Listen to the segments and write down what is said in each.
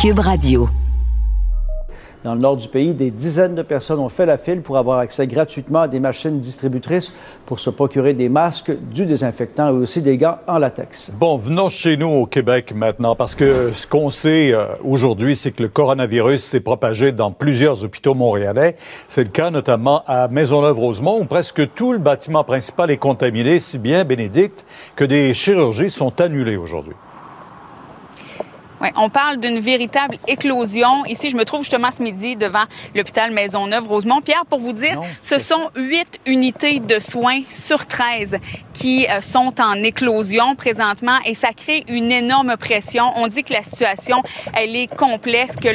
Cube Radio. Dans le nord du pays, des dizaines de personnes ont fait la file pour avoir accès gratuitement à des machines distributrices pour se procurer des masques, du désinfectant et aussi des gants en latex. Bon, venons chez nous au Québec maintenant, parce que ce qu'on sait euh, aujourd'hui, c'est que le coronavirus s'est propagé dans plusieurs hôpitaux montréalais. C'est le cas notamment à Maisonneuve-Rosemont, où presque tout le bâtiment principal est contaminé, si bien, Bénédicte, que des chirurgies sont annulées aujourd'hui. Oui, on parle d'une véritable éclosion. Ici, je me trouve justement ce midi devant l'hôpital Maisonneuve-Rosemont. Pierre, pour vous dire, ce sont huit unités de soins sur 13 qui euh, sont en éclosion présentement et ça crée une énorme pression. On dit que la situation, elle est complexe, que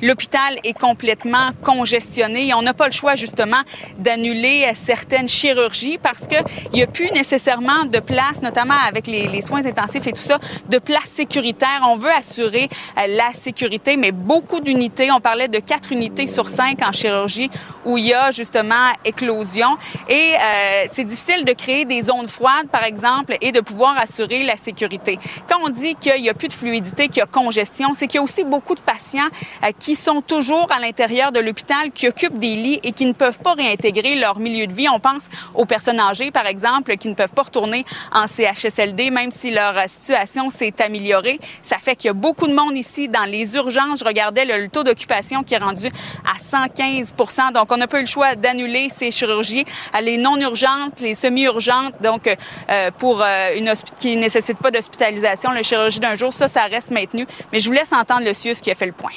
l'hôpital est complètement congestionné et on n'a pas le choix justement d'annuler euh, certaines chirurgies parce que il n'y a plus nécessairement de place, notamment avec les, les, soins intensifs et tout ça, de place sécuritaire. On veut assurer euh, la sécurité, mais beaucoup d'unités, on parlait de quatre unités sur cinq en chirurgie où il y a justement éclosion et euh, c'est difficile de créer des zones froides par exemple, et de pouvoir assurer la sécurité. Quand on dit qu'il n'y a plus de fluidité, qu'il y a congestion, c'est qu'il y a aussi beaucoup de patients euh, qui sont toujours à l'intérieur de l'hôpital, qui occupent des lits et qui ne peuvent pas réintégrer leur milieu de vie. On pense aux personnes âgées, par exemple, qui ne peuvent pas retourner en CHSLD, même si leur situation s'est améliorée. Ça fait qu'il y a beaucoup de monde ici dans les urgences. Je regardais le, taux d'occupation qui est rendu à 115 Donc, on n'a pas eu le choix d'annuler ces chirurgies, les non urgentes, les semi-urgentes. Donc, euh, pour euh, une qui ne nécessite pas d'hospitalisation, le chirurgie d'un jour, ça, ça reste maintenu. Mais je vous laisse entendre le CIUS qui a fait le point.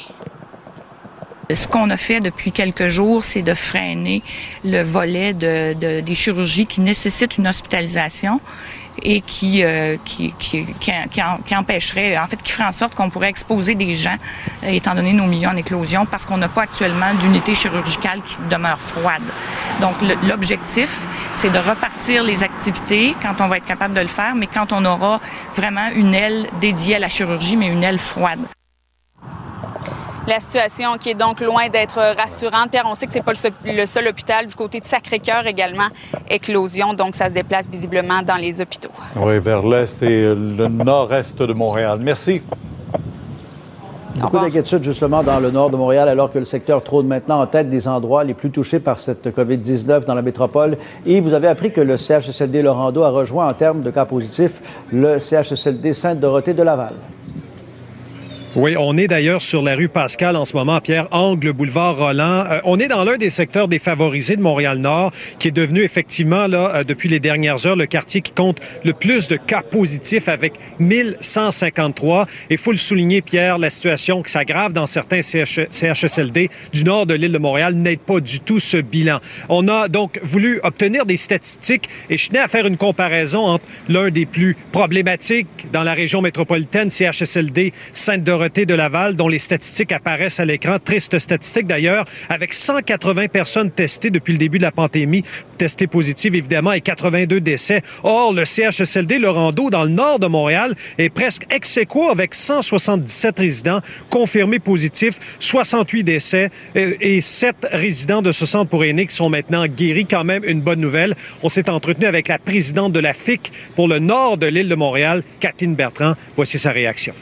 Ce qu'on a fait depuis quelques jours, c'est de freiner le volet de, de, des chirurgies qui nécessitent une hospitalisation et qui, euh, qui, qui, qui, empêcherait, en fait, qui ferait en sorte qu'on pourrait exposer des gens, euh, étant donné nos milieux en éclosion, parce qu'on n'a pas actuellement d'unité chirurgicale qui demeure froide. Donc, l'objectif, c'est de repartir les activités quand on va être capable de le faire, mais quand on aura vraiment une aile dédiée à la chirurgie, mais une aile froide. La situation qui est donc loin d'être rassurante. Pierre, on sait que c'est pas le seul, hôpital. Du côté de Sacré-Cœur également, éclosion. Donc, ça se déplace visiblement dans les hôpitaux. Oui, vers l'est et le nord-est de Montréal. Merci. Beaucoup d'inquiétudes justement dans le nord de Montréal alors que le secteur trône maintenant en tête des endroits les plus touchés par cette COVID-19 dans la métropole. Et vous avez appris que le CHSLD Laurando a rejoint en termes de cas positifs le CHSLD Sainte-Dorothée de Laval. Oui, on est d'ailleurs sur la rue Pascal en ce moment, Pierre, angle boulevard Roland. Euh, on est dans l'un des secteurs défavorisés de Montréal-Nord, qui est devenu effectivement, là, euh, depuis les dernières heures, le quartier qui compte le plus de cas positifs avec 1153. Et il faut le souligner, Pierre, la situation qui s'aggrave dans certains CHSLD du nord de l'île de Montréal n'aide pas du tout ce bilan. On a donc voulu obtenir des statistiques et je tenais à faire une comparaison entre l'un des plus problématiques dans la région métropolitaine, CHSLD Sainte-Dorothée, de Laval, dont les statistiques apparaissent à l'écran. Triste statistique d'ailleurs, avec 180 personnes testées depuis le début de la pandémie, testées positives évidemment, et 82 décès. Or, le CHSLD Laurando, dans le nord de Montréal, est presque ex avec 177 résidents confirmés positifs, 68 décès et 7 résidents de ce centre pour aînés qui sont maintenant guéris. Quand même une bonne nouvelle. On s'est entretenu avec la présidente de la FIC pour le nord de l'île de Montréal, Kathleen Bertrand. Voici sa réaction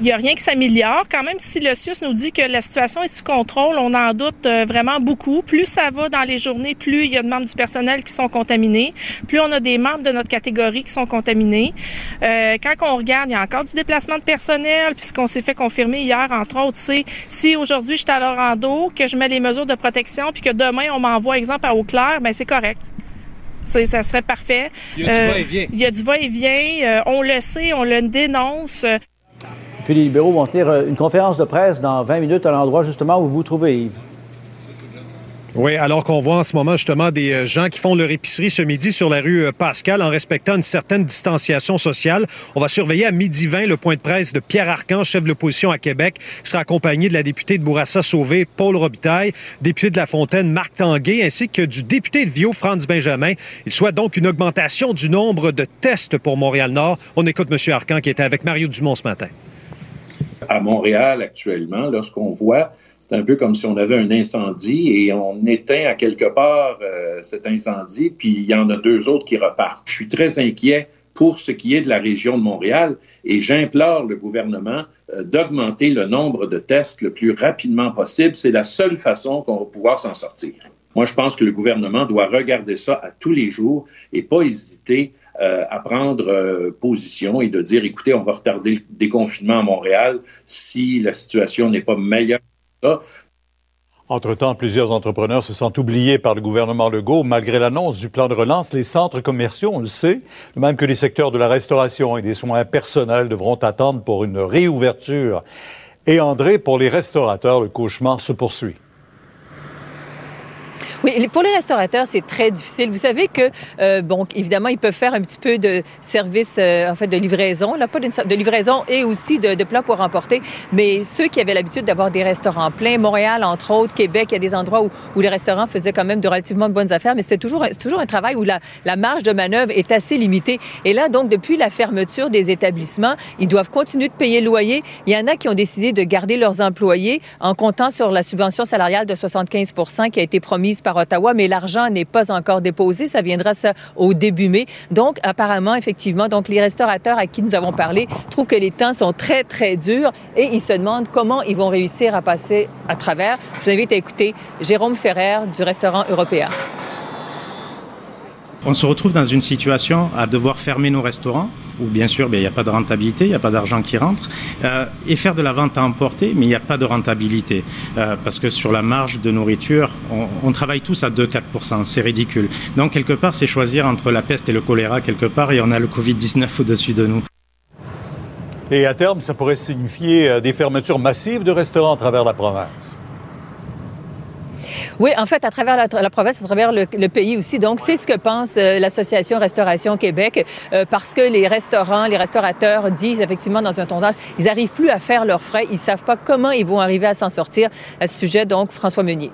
il n'y a rien qui s'améliore. Quand même, si le CIUS nous dit que la situation est sous contrôle, on en doute euh, vraiment beaucoup. Plus ça va dans les journées, plus il y a de membres du personnel qui sont contaminés, plus on a des membres de notre catégorie qui sont contaminés. Euh, quand on regarde, il y a encore du déplacement de personnel, puis ce qu'on s'est fait confirmer hier, entre autres, c'est si aujourd'hui je suis à Lorando, que je mets les mesures de protection, puis que demain on m'envoie, exemple, à Eau-Claire, bien c'est correct. Ça, ça, serait parfait. Il y a du euh, va-et-vient. Il y a du va-et-vient. on le sait, on le dénonce. Puis les libéraux vont tenir euh, une conférence de presse dans 20 minutes à l'endroit justement où vous vous trouvez, Yves. Oui, alors qu'on voit en ce moment justement des euh, gens qui font leur épicerie ce midi sur la rue euh, Pascal en respectant une certaine distanciation sociale. On va surveiller à midi 20 le point de presse de Pierre Arcan, chef de l'opposition à Québec, qui sera accompagné de la députée de Bourassa-Sauvé, Paul Robitaille, député de La Fontaine, Marc Tanguay, ainsi que du député de Viau, Franz Benjamin. Il souhaite donc une augmentation du nombre de tests pour Montréal-Nord. On écoute M. Arcan qui était avec Mario Dumont ce matin à Montréal actuellement, lorsqu'on voit, c'est un peu comme si on avait un incendie et on éteint à quelque part euh, cet incendie, puis il y en a deux autres qui repartent. Je suis très inquiet pour ce qui est de la région de Montréal et j'implore le gouvernement euh, d'augmenter le nombre de tests le plus rapidement possible. C'est la seule façon qu'on va pouvoir s'en sortir. Moi, je pense que le gouvernement doit regarder ça à tous les jours et pas hésiter euh, à prendre euh, position et de dire, écoutez, on va retarder le déconfinement à Montréal si la situation n'est pas meilleure. Entre-temps, plusieurs entrepreneurs se sentent oubliés par le gouvernement Legault. Malgré l'annonce du plan de relance, les centres commerciaux, on le sait, même que les secteurs de la restauration et des soins personnels devront attendre pour une réouverture. Et André, pour les restaurateurs, le cauchemar se poursuit. Oui, pour les restaurateurs, c'est très difficile. Vous savez que, euh, bon, évidemment, ils peuvent faire un petit peu de service, euh, en fait, de livraison, là, pas de, livraison et aussi de, de, plats pour emporter. Mais ceux qui avaient l'habitude d'avoir des restaurants pleins, Montréal, entre autres, Québec, il y a des endroits où, les restaurants faisaient quand même de relativement bonnes affaires, mais c'était toujours, toujours un travail où la, la marge de manœuvre est assez limitée. Et là, donc, depuis la fermeture des établissements, ils doivent continuer de payer le loyer. Il y en a qui ont décidé de garder leurs employés en comptant sur la subvention salariale de 75 qui a été promise par Ottawa, mais l'argent n'est pas encore déposé. Ça viendra ça au début mai. Donc, apparemment, effectivement, donc les restaurateurs à qui nous avons parlé trouvent que les temps sont très, très durs et ils se demandent comment ils vont réussir à passer à travers. Je vous invite à écouter Jérôme Ferrer du restaurant européen. On se retrouve dans une situation à devoir fermer nos restaurants, où bien sûr ben, il n'y a pas de rentabilité, il n'y a pas d'argent qui rentre, euh, et faire de la vente à emporter, mais il n'y a pas de rentabilité. Euh, parce que sur la marge de nourriture, on, on travaille tous à 2-4%, c'est ridicule. Donc quelque part, c'est choisir entre la peste et le choléra quelque part, et on a le Covid-19 au-dessus de nous. Et à terme, ça pourrait signifier euh, des fermetures massives de restaurants à travers la province. Oui, en fait, à travers la, province, à travers le, pays aussi. Donc, c'est ce que pense euh, l'Association Restauration Québec, euh, parce que les restaurants, les restaurateurs disent effectivement dans un sondage, ils n'arrivent plus à faire leurs frais, ils ne savent pas comment ils vont arriver à s'en sortir. À ce sujet, donc, François Meunier.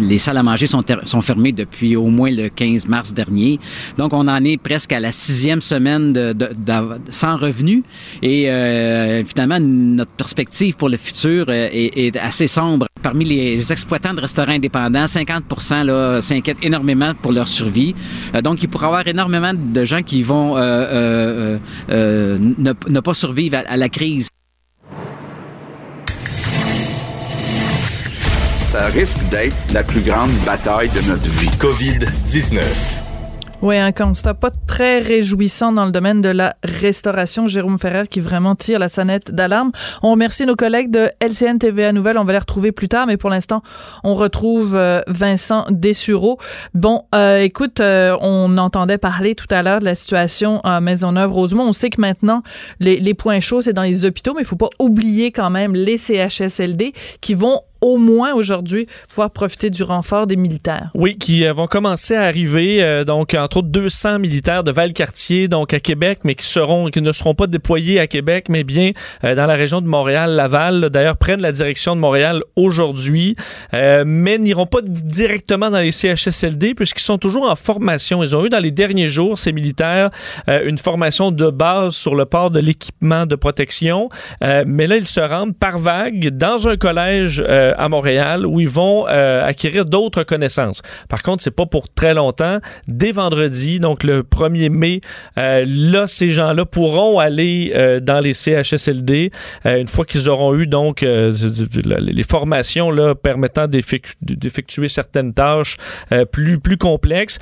Les salles à manger sont, fermées depuis au moins le 15 mars dernier. Donc, on en est presque à la sixième semaine sans revenus. Et euh, finalement, notre perspective pour le futur est, est, assez sombre. Parmi les exploitants de restaurants indépendants, 50% s'inquiètent énormément pour leur survie. Euh, donc, il pourrait y avoir énormément de gens qui vont euh, euh, euh ne, ne, pas survivre à, à la crise. ça risque d'être la plus grande bataille de notre vie. COVID-19. Oui, un constat pas très réjouissant dans le domaine de la restauration. Jérôme Ferrer qui vraiment tire la sonnette d'alarme. On remercie nos collègues de LCN TVA Nouvelle. On va les retrouver plus tard, mais pour l'instant, on retrouve euh, Vincent Dessureau. Bon, euh, écoute, euh, on entendait parler tout à l'heure de la situation à Maisonneuve-Rosemont. On sait que maintenant, les, les points chauds, c'est dans les hôpitaux, mais il faut pas oublier quand même les CHSLD qui vont au moins aujourd'hui pouvoir profiter du renfort des militaires. Oui, qui euh, vont commencer à arriver, euh, donc entre autres 200 militaires de Valcartier, donc à Québec, mais qui seront, ne seront pas déployés à Québec, mais bien euh, dans la région de Montréal-Laval. D'ailleurs, prennent la direction de Montréal aujourd'hui, mais n'iront pas directement dans les CHSLD puisqu'ils sont toujours en formation. Ils ont eu dans les derniers jours ces militaires une formation de base sur le port de l'équipement de protection, mais là ils se rendent par vague dans un collège à Montréal où ils vont euh, acquérir d'autres connaissances. Par contre, c'est pas pour très longtemps. Dès vendredi, donc le 1er mai, euh, là, ces gens-là pourront aller euh, dans les CHSLD euh, une fois qu'ils auront eu donc euh, les formations là, permettant d'effectuer certaines tâches euh, plus, plus complexes.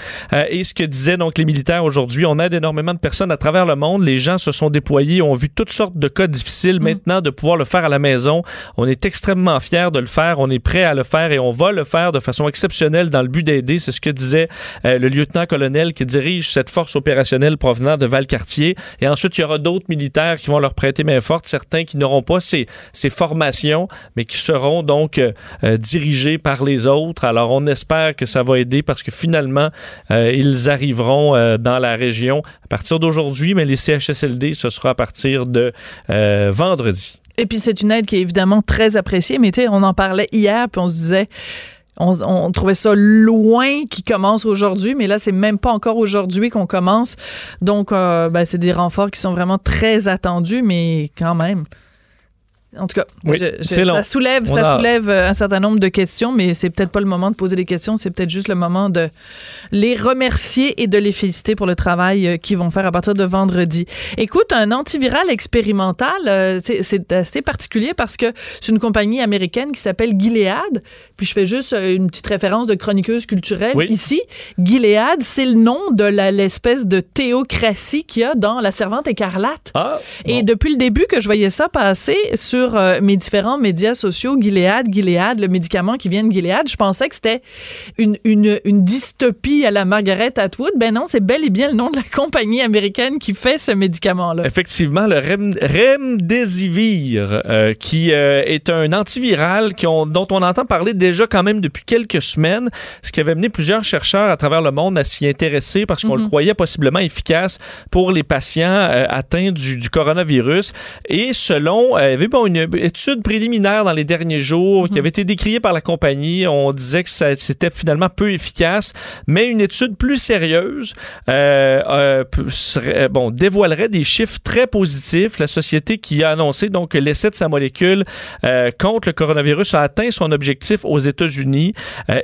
et ce que disaient donc les militaires aujourd'hui, on aide énormément de personnes à travers le monde. Les gens se sont déployés, ont vu toutes sortes de cas difficiles. Mmh. Maintenant, de pouvoir le faire à la maison, on est extrêmement fiers de le On est prêt à le faire et on va le faire de façon exceptionnelle dans le but d'aider. C'est ce que disait euh, le lieutenant-colonel qui dirige cette force opérationnelle provenant de Valcartier. Et ensuite, il y aura d'autres militaires qui vont leur prêter main forte, certains qui n'auront pas ces, ces, formations, mais qui seront donc euh, euh, dirigés par les autres. Alors, on espère que ça va aider parce que finalement, ils arriveront dans la région à partir d'aujourd'hui, mais les CHSLD, ce sera à partir de vendredi. Et puis c'est une aide qui est évidemment très appréciée, mais tu sais, on en parlait hier, puis on se disait, on, trouvait ça loin qui commence aujourd'hui, mais là, c'est même pas encore aujourd'hui qu'on commence. Donc, euh, ben, c'est des renforts qui sont vraiment très attendus, mais quand même. En tout cas, ça soulève, ça soulève euh, un certain nombre de questions, mais c'est peut-être pas le moment de poser des questions, c'est peut-être juste le moment de les remercier et de les féliciter pour le travail euh, qu'ils vont faire à partir de vendredi. Écoute, un antiviral expérimental, euh, c'est assez particulier parce que c'est une compagnie américaine qui s'appelle Gilead. Puis je fais juste une petite référence de chroniqueuse culturelle ici. Gilead, c'est le nom de l'espèce de théocratie qu'il y a dans La Servante écarlate. Ah, et depuis le début que je voyais ça passer sur euh, mes différents médias sociaux, Gilead, Gilead, le médicament qui vient de Gilead, je pensais que c'était une, une, une, dystopie à la Margaret Atwood. Ben non, c'est bel et bien le nom de la compagnie américaine qui fait ce médicament-là. Effectivement, le Rem, Remdesivir, euh, qui euh, est un antiviral qui dont on entend parler déjà quand même depuis quelques semaines, ce qui avait mené plusieurs chercheurs à travers le monde à s'y intéresser parce qu'on le mhm. croyait possiblement efficace pour les patients atteints du, du, coronavirus. Et selon, il y avait bon, une étude préliminaire dans les derniers jours qui mhm. avait été décriée par la compagnie. On disait que c'était finalement peu efficace, mais une étude plus sérieuse euh, euh, euh, bon, dévoilerait des chiffres très positifs. La société qui a annoncé donc que l'essai de sa molécule contre le coronavirus a atteint son objectif aux États-Unis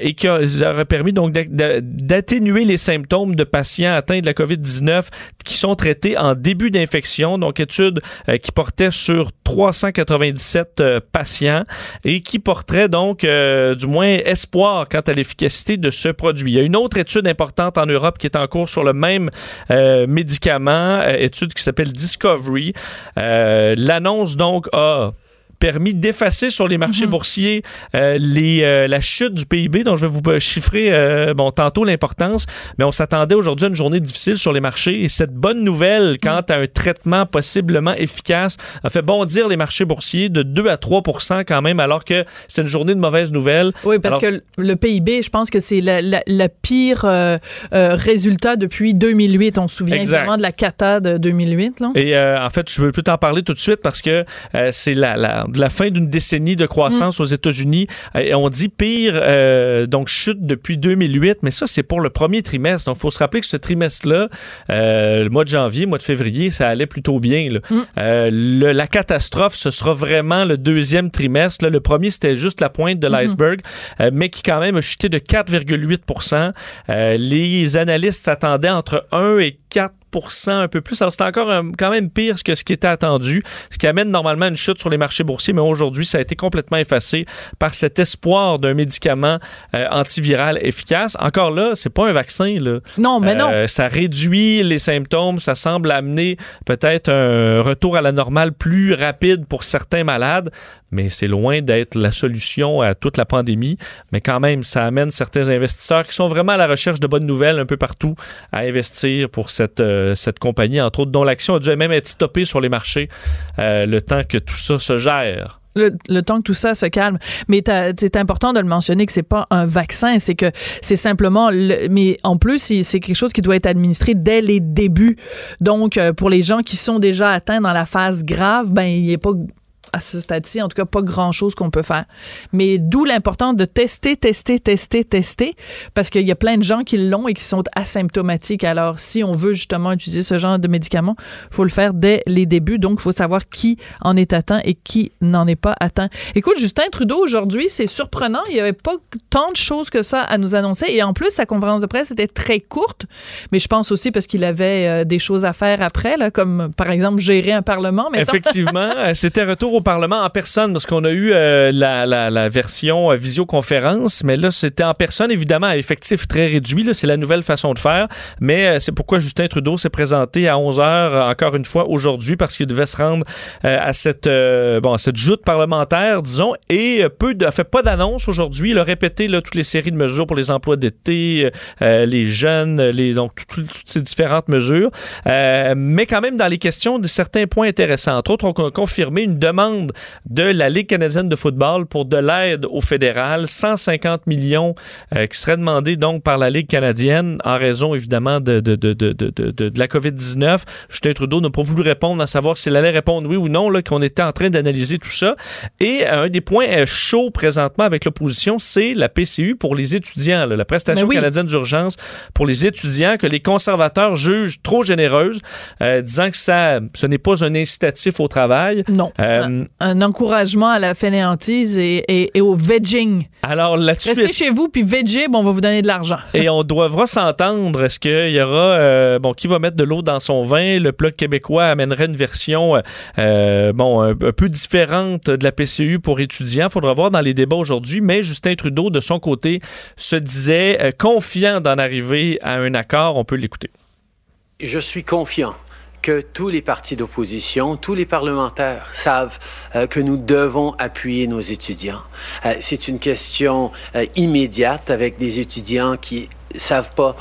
et qui aurait permis donc d'atténuer les symptômes de patients atteints de la COVID-19 qui sont traités en début d'infection. Donc, étude qui portait sur 380 97 euh, patients et qui porterait donc euh, du moins espoir quant à l'efficacité de ce produit. Il y a une autre étude importante en Europe qui est en cours sur le même euh, médicament, étude qui s'appelle Discovery. L'annonce donc a permis d'effacer sur les marchés mhm. boursiers euh, les, euh, la chute du PIB, dont je vais vous euh, chiffrer bon, tantôt l'importance, mais on s'attendait aujourd'hui à une journée difficile sur les marchés et cette bonne nouvelle quant mhm. à un traitement possiblement efficace a fait bondir les marchés boursiers de 2 à 3 quand même, alors que c'est une journée de mauvaises nouvelles. Oui, parce que le PIB, je pense que c'est le pire résultat depuis 2008. On se souvient exactement de la cata de 2008. Là. Et en fait, je veux plus t'en parler tout de suite parce que c'est la, la de la fin d'une décennie de croissance mm. aux États-Unis. Et on dit pire, euh, donc chute depuis 2008, mais ça, c'est pour le premier trimestre. Donc, il faut se rappeler que ce trimestre-là, euh, le mois de janvier, le mois de février, ça allait plutôt bien. Mm. Euh, la catastrophe, ce sera vraiment le deuxième trimestre. Le premier, c'était juste la pointe de mm-hmm. l'iceberg, mais qui quand même a chuté de 4,8% Les analystes s'attendaient entre 1 et 4 un peu plus. Alors, c'est encore euh, quand même pire que ce qui était attendu, ce qui amène normalement une chute sur les marchés boursiers, mais aujourd'hui, ça a été complètement effacé par cet espoir d'un médicament euh, antiviral efficace. Encore là, c'est pas un vaccin. Là. Non, mais non. Euh, ça réduit les symptômes, ça semble amener peut-être un retour à la normale plus rapide pour certains malades, mais c'est loin d'être la solution à toute la pandémie. Mais quand même, ça amène certains investisseurs qui sont vraiment à la recherche de bonnes nouvelles un peu partout à investir pour cette, euh, cette compagnie, entre autres, dont l'action a dû même être stoppée sur les marchés euh, le temps que tout ça se gère. Le, temps que tout ça se calme. Mais c'est important de le mentionner que c'est pas un vaccin, c'est que c'est simplement, mais en plus, c'est quelque chose qui doit être administré dès les débuts. Donc, euh, pour les gens qui sont déjà atteints dans la phase grave, ben, il a pas à ce stade-ci, en tout cas, pas grand-chose qu'on peut faire. Mais d'où l'importance de tester, tester, tester, tester, parce qu'il y a plein de gens qui l'ont et qui sont asymptomatiques. Alors, si on veut justement utiliser ce genre de médicaments, faut le faire dès les débuts. Donc, il faut savoir qui en est atteint et qui n'en est pas atteint. Écoute, Justin Trudeau, aujourd'hui, c'est surprenant. Il n'y avait pas tant de choses que ça à nous annoncer. Et en plus, sa conférence de presse était très courte. Mais je pense aussi parce qu'il avait euh, des choses à faire après, là, comme par exemple gérer un parlement. Effectivement, c'était retour au Parlement en personne parce qu'on a eu euh, la, version euh, visioconférence, mais là, c'était en personne, évidemment, à effectif très réduit. C'est la nouvelle façon de faire. Mais euh, c'est pourquoi Justin Trudeau s'est présenté à 11 h encore une fois aujourd'hui parce qu'il devait se rendre à cette, bon, cette joute parlementaire, disons, et peu de, fait pas d'annonce aujourd'hui. Il a répété là, toutes les séries de mesures pour les emplois d'été, les jeunes, les, donc toutes, ces différentes mesures. mais quand même, dans les questions, de certains points intéressants. Entre autres, on a confirmé une demande de la Ligue canadienne de football pour de l'aide au fédéral, 150 millions euh, qui seraient demandés donc par la Ligue canadienne en raison évidemment de, de, de, de la COVID-19. Justin Trudeau n'a pas voulu répondre à savoir s'il allait répondre oui ou non, qu'on était en train d'analyser tout ça. Et euh, un des points euh, chauds présentement avec l'opposition, c'est la PCU pour les étudiants, la prestation ben canadienne d'urgence pour les étudiants que les conservateurs jugent trop généreuse, disant que ça, ce n'est pas un incitatif au travail. Non. Un encouragement à la fainéantise et, et, au vegging. Alors là-dessus, restez chez vous puis bon, on va vous donner de l'argent. et on devra s'entendre. Est-ce qu'il y aura, bon, qui va mettre de l'eau dans son vin? Le bloc québécois amènerait une version, bon, un, un, peu différente de la PCU pour étudiants. Il faudra voir dans les débats aujourd'hui. Mais Justin Trudeau, de son côté, se disait confiant d'en arriver à un accord. On peut l'écouter. Je suis confiant que tous les partis d'opposition, tous les parlementaires savent euh, que nous devons appuyer nos étudiants. Euh, c'est une question euh, immédiate avec des étudiants qui savent pas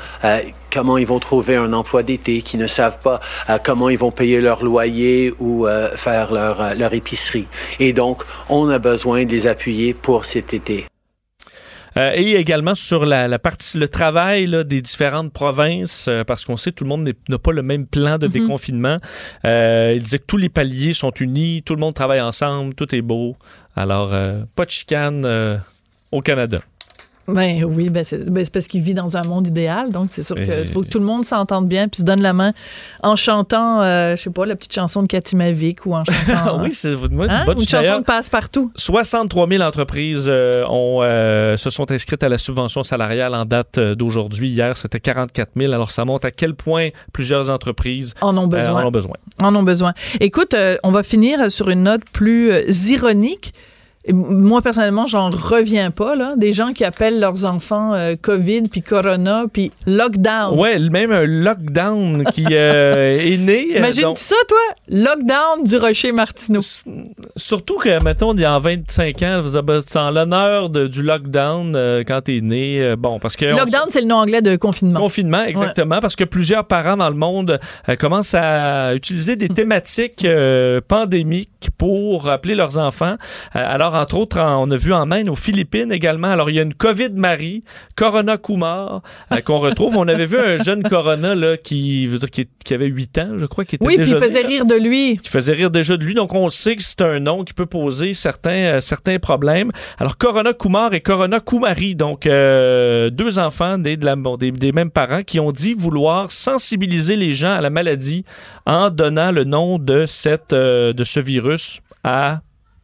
comment ils vont trouver un emploi d'été, qui ne savent pas comment ils vont payer leur loyer ou faire leur, leur épicerie. Et donc, on a besoin de les appuyer pour cet été. Euh, et également sur la, partie, le travail des différentes provinces, euh, parce qu'on sait que tout le monde n'a pas le même plan de mhm. déconfinement. Euh, il disait que tous les paliers sont unis, tout le monde travaille ensemble, tout est beau. Alors, pas de chicane au Canada. Ben oui, ben c'est ben parce qu'il vit dans un monde idéal, donc c'est sûr qu'il faut que tout le monde s'entende bien puis se donne la main en chantant, euh, je sais pas, la petite chanson de Cathy Mavic ou en chantant. oui, c'est une hein? bonne chanson de passe-partout. 63 000 entreprises euh, ont, euh, se sont inscrites à la subvention salariale en date d'aujourd'hui. Hier, c'était 44 000. Alors, ça montre à quel point plusieurs entreprises en ont besoin. en ont besoin. En ont besoin. Écoute, on va finir sur une note plus ironique moi, personnellement, j'en reviens pas, là. Des gens qui appellent leurs enfants euh, COVID, puis Corona, puis lockdown. Ouais, même un lockdown qui euh, est né. Euh, Imagine ça, toi? Lockdown du Rocher Martineau. Surtout que, mettons, il y a 25 ans, vous avez l'honneur du lockdown quand t'es né. bon, parce que. Lockdown, c'est le nom anglais de confinement. Confinement, exactement. Parce que plusieurs parents dans le monde commencent à utiliser des thématiques pandémiques pour appeler leurs enfants. alors, entre autres, on a vu en Inde, aux Philippines également. Alors, il y a une COVID-Marie, Corona Kumar, euh, qu'on retrouve. On avait vu un jeune Corona là, qui, veut dire, qui, avait 8 ans, je crois, qui était oui, puis il faisait rire de lui. Qui faisait rire déjà de lui. Donc, on sait que c'est un nom qui peut poser certains, euh, certains problèmes. Alors, Corona Kumar et Corona Kumari, donc euh, deux enfants des, de la, des, des mêmes parents qui ont dit vouloir sensibiliser les gens à la maladie en donnant le nom de, cette, de ce virus à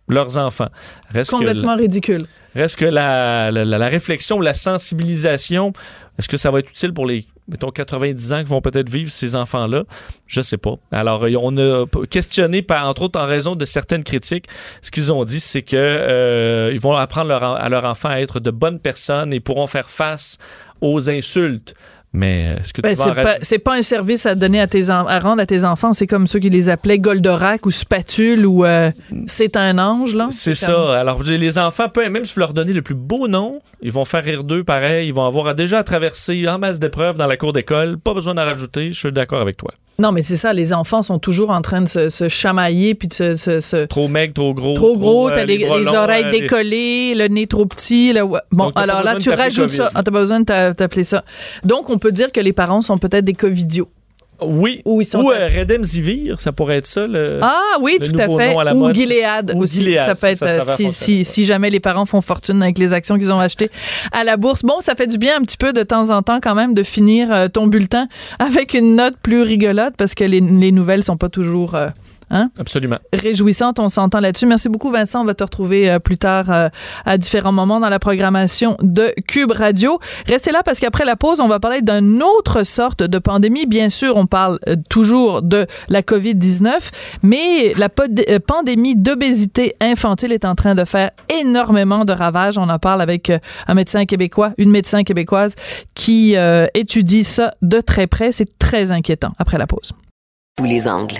leurs enfants. Reste Complètement ridicule. Reste que la, la, réflexion, la sensibilisation, est-ce que ça va être utile pour les, mettons, 90 ans qui vont peut-être vivre ces enfants-là? Je sais pas. Alors, on a questionné, par, entre autres en raison de certaines critiques, ce qu'ils ont dit, c'est que euh, ils vont apprendre à leurs enfants à être de bonnes personnes et pourront faire face aux insultes mais est-ce que tu ben, vas c'est pas, pas un service à donner à tes à rendre à tes enfants, c'est comme ceux qui les appelaient Goldorak ou Spatule ou euh, c'est un ange là. C'est ça. Alors les enfants, même si vous leur donnez le plus beau nom, ils vont faire rire d'eux pareil, ils vont avoir déjà à traverser en masse d'épreuves dans la cour d'école, pas besoin d'en rajouter, je suis d'accord avec toi. Non, mais c'est ça, les enfants sont toujours en train de se, chamailler puis de se, Trop maigre, trop gros. Trop gros, t'as euh, les, oreilles décollées, le nez trop petit. Bon, alors là, tu rajoutes ça. Ah, t'as pas besoin de t'appeler ça. Donc, on peut dire que les parents sont peut-être des covidios. Oui. Ou, ils sont Ou euh, Redemzivir, ça pourrait être ça. Le, ah oui, tout à fait. Ou Gilead aussi. ça peut être euh, si, si, jamais les parents font fortune avec les actions qu'ils ont achetées à la bourse. Bon, ça fait du bien un petit peu de temps en temps quand même de finir euh, ton bulletin avec une note plus rigolote parce que les, les nouvelles sont pas toujours Hein? Absolument. Réjouissante, on s'entend là-dessus. Merci beaucoup, Vincent. On va te retrouver euh, plus tard euh, à différents moments dans la programmation de Cube Radio. Restez là parce qu'après la pause, on va parler d'une autre sorte de pandémie. Bien sûr, on parle euh, toujours de la COVID-19, mais la pandémie d'obésité infantile est en train de faire énormément de ravages. On en parle avec un médecin québécois, une médecin québécoise qui étudie ça de très près. C'est très inquiétant après la pause. Tous les angles.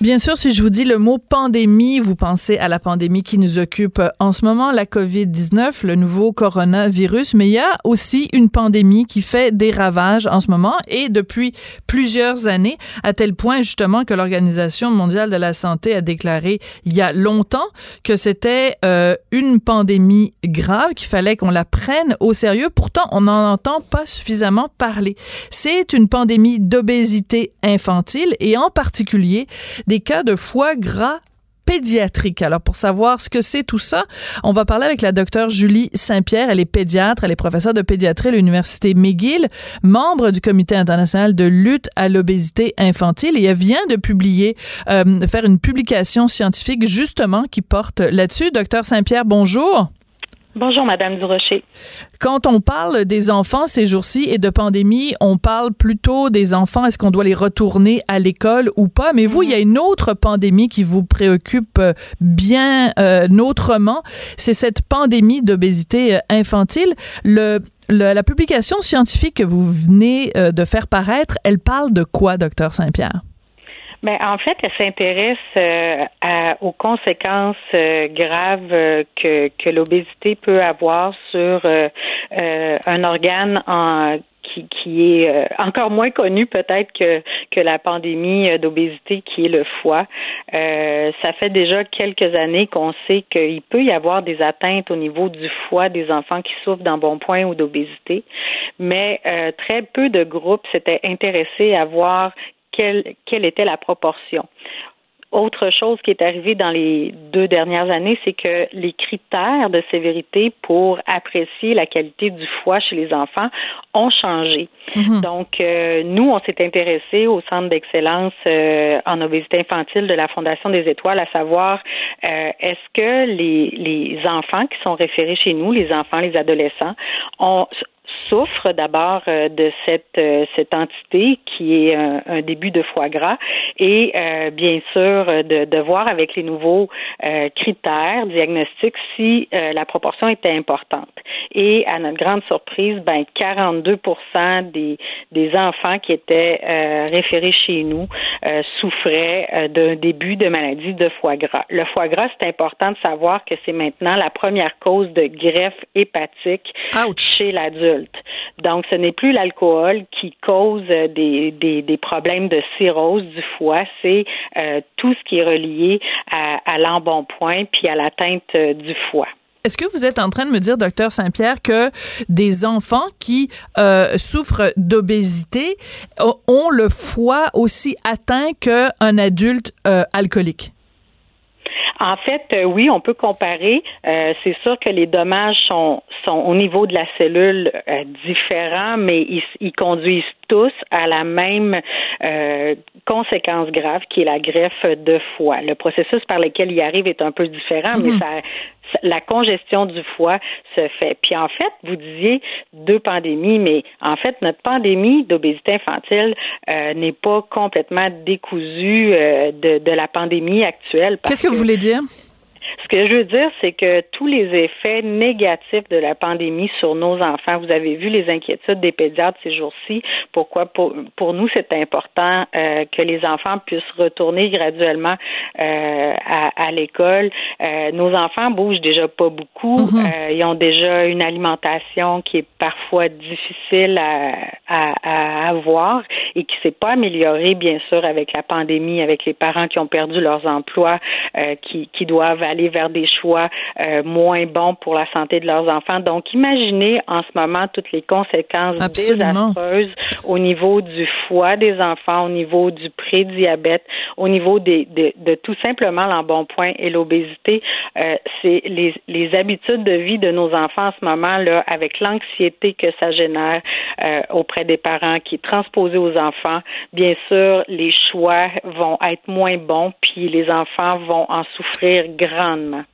Bien sûr, si je vous dis le mot pandémie, vous pensez à la pandémie qui nous occupe en ce moment, la COVID-19, le nouveau coronavirus, mais il y a aussi une pandémie qui fait des ravages en ce moment et depuis plusieurs années, à tel point justement que l'Organisation mondiale de la santé a déclaré il y a longtemps que c'était euh, une pandémie grave, qu'il fallait qu'on la prenne au sérieux. Pourtant, on n'en entend pas suffisamment parler. C'est une pandémie d'obésité infantile et en particulier des cas de foie gras pédiatrique. Alors, pour savoir ce que c'est tout ça, on va parler avec la docteure Julie Saint-Pierre. Elle est pédiatre, elle est professeure de pédiatrie à l'Université McGill, membre du Comité international de lutte à l'obésité infantile et elle vient de publier, euh, faire une publication scientifique justement qui porte là-dessus. Docteur Saint-Pierre, bonjour. Bonjour, Madame Durocher. Quand on parle des enfants ces jours-ci et de pandémie, on parle plutôt des enfants. Est-ce qu'on doit les retourner à l'école ou pas? Mais vous, il y a une autre pandémie qui vous préoccupe euh, bien euh, autrement. C'est cette pandémie d'obésité euh, infantile. Le, la publication scientifique que vous venez de faire paraître, elle parle de quoi, docteur Saint-Pierre? Ben, en fait, elle s'intéresse euh, aux conséquences euh, graves euh, que, que l'obésité peut avoir sur un organe en qui, qui, est encore moins connu peut-être que, que la pandémie d'obésité qui est le foie. ça fait déjà quelques années qu'on sait qu'il peut y avoir des atteintes au niveau du foie des enfants qui souffrent d'embonpoint ou d'obésité, mais très peu de groupes s'étaient intéressés à voir quelle, était la proportion. Autre chose qui est arrivée dans les deux dernières années, c'est que les critères de sévérité pour apprécier la qualité du foie chez les enfants ont changé. Mhm. Donc, euh, nous, on s'est intéressé au centre d'excellence euh, en obésité infantile de la Fondation des Étoiles, à savoir euh, est-ce que les, les enfants qui sont référés chez nous, les enfants, les adolescents, ont souffre d'abord euh, de cette euh, cette entité qui est un, début de foie gras et euh, bien sûr de, de voir avec les nouveaux critères diagnostiques si la proportion était importante. Et à notre grande surprise, ben 42 des des enfants qui étaient référés chez nous souffraient d'un début de maladie de foie gras. Le foie gras, c'est important de savoir que c'est maintenant la première cause de greffe hépatique chez l'adulte. Donc, ce n'est plus l'alcool qui cause des, des, problèmes de cirrhose du foie, c'est euh, tout ce qui est relié à, l'embonpoint puis à l'atteinte euh, du foie. Est-ce que vous êtes en train de me dire, docteur Saint-Pierre, que des enfants qui euh, souffrent d'obésité ont le foie aussi atteint qu'un adulte alcoolique? En fait, euh, oui, on peut comparer. Euh, c'est sûr que les dommages sont, sont au niveau de la cellule euh, différents, mais ils, ils, conduisent tous à la même conséquence grave qui est la greffe de foie. Le processus par lequel il arrive est un peu différent, mais mhm. ça, la congestion du foie se fait. Puis en fait, vous disiez deux pandémies, mais en fait, notre pandémie d'obésité infantile euh, n'est pas complètement décousue euh, de, de, la pandémie actuelle. Qu'est-ce que vous voulez dire? Ce que je veux dire, c'est que tous les effets négatifs de la pandémie sur nos enfants, vous avez vu les inquiétudes des pédiatres ces jours-ci. Pourquoi? Pour, pour nous c'est important euh, que les enfants puissent retourner graduellement euh, à, à l'école. Euh, nos enfants bougent déjà pas beaucoup. Mhm. Ils ont déjà une alimentation qui est parfois difficile à, à, à avoir et qui s'est pas améliorée bien sûr avec la pandémie, avec les parents qui ont perdu leurs emplois, qui, qui doivent aller vers des choix euh, moins bons pour la santé de leurs enfants. Donc, imaginez en ce moment toutes les conséquences désastreuses au niveau du foie des enfants, au niveau du prédiabète, au niveau des, de, tout simplement l'embonpoint et l'obésité. Euh, c'est les, les habitudes de vie de nos enfants en ce moment là, avec l'anxiété que ça génère euh, auprès des parents qui est transposée aux enfants. Bien sûr, les choix vont être moins bons, puis les enfants vont en souffrir grandement l'environnement.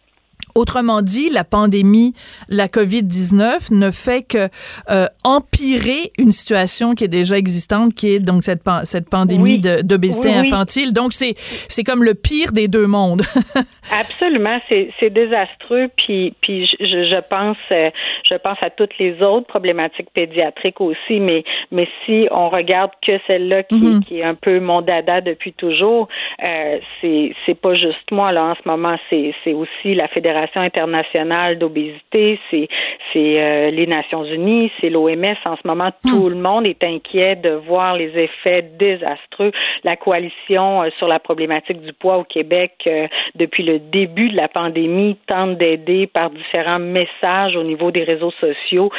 Autrement dit, la pandémie, la COVID-19 ne fait que euh, empirer une situation qui est déjà existante, qui est donc cette, cette pandémie d'obésité infantile. Donc, c'est, c'est comme le pire des deux mondes. Absolument, c'est, c'est désastreux. Puis, puis je, je, pense, euh, je pense à toutes les autres problématiques pédiatriques aussi, mais, mais si on regarde que celle-là qui, mm-hmm. qui est un peu mon dada depuis toujours, euh, c'est, c'est pas juste moi, là, en ce moment, c'est, c'est aussi la Fédération Fédération internationale d'obésité, c'est c'est les Nations Unies, c'est l'OMS. En ce moment, Hmm. tout le monde est inquiet de voir les effets désastreux. La coalition sur la problématique du poids au Québec, depuis le début de la pandémie, tente d'aider par différents messages au niveau des réseaux sociaux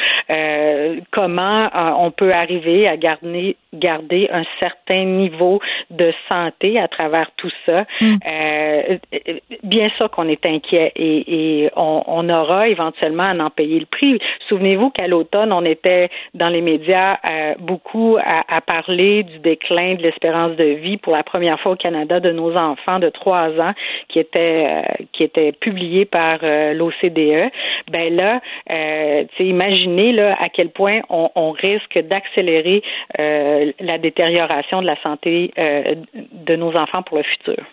comment on peut arriver à garder garder un certain niveau de santé à travers tout ça? Mm. Euh, bien sûr qu'on est inquiet et, et on, on, aura éventuellement à en payer le prix. Souvenez-vous qu'à l'automne, on était dans les médias euh, beaucoup à, à, parler du déclin de l'espérance de vie pour la première fois au Canada de nos enfants de trois ans qui était euh, qui était publié par l'OCDE. Ben là, imaginez là à quel point on, on risque d'accélérer la détérioration de la santé euh, de nos enfants pour le futur.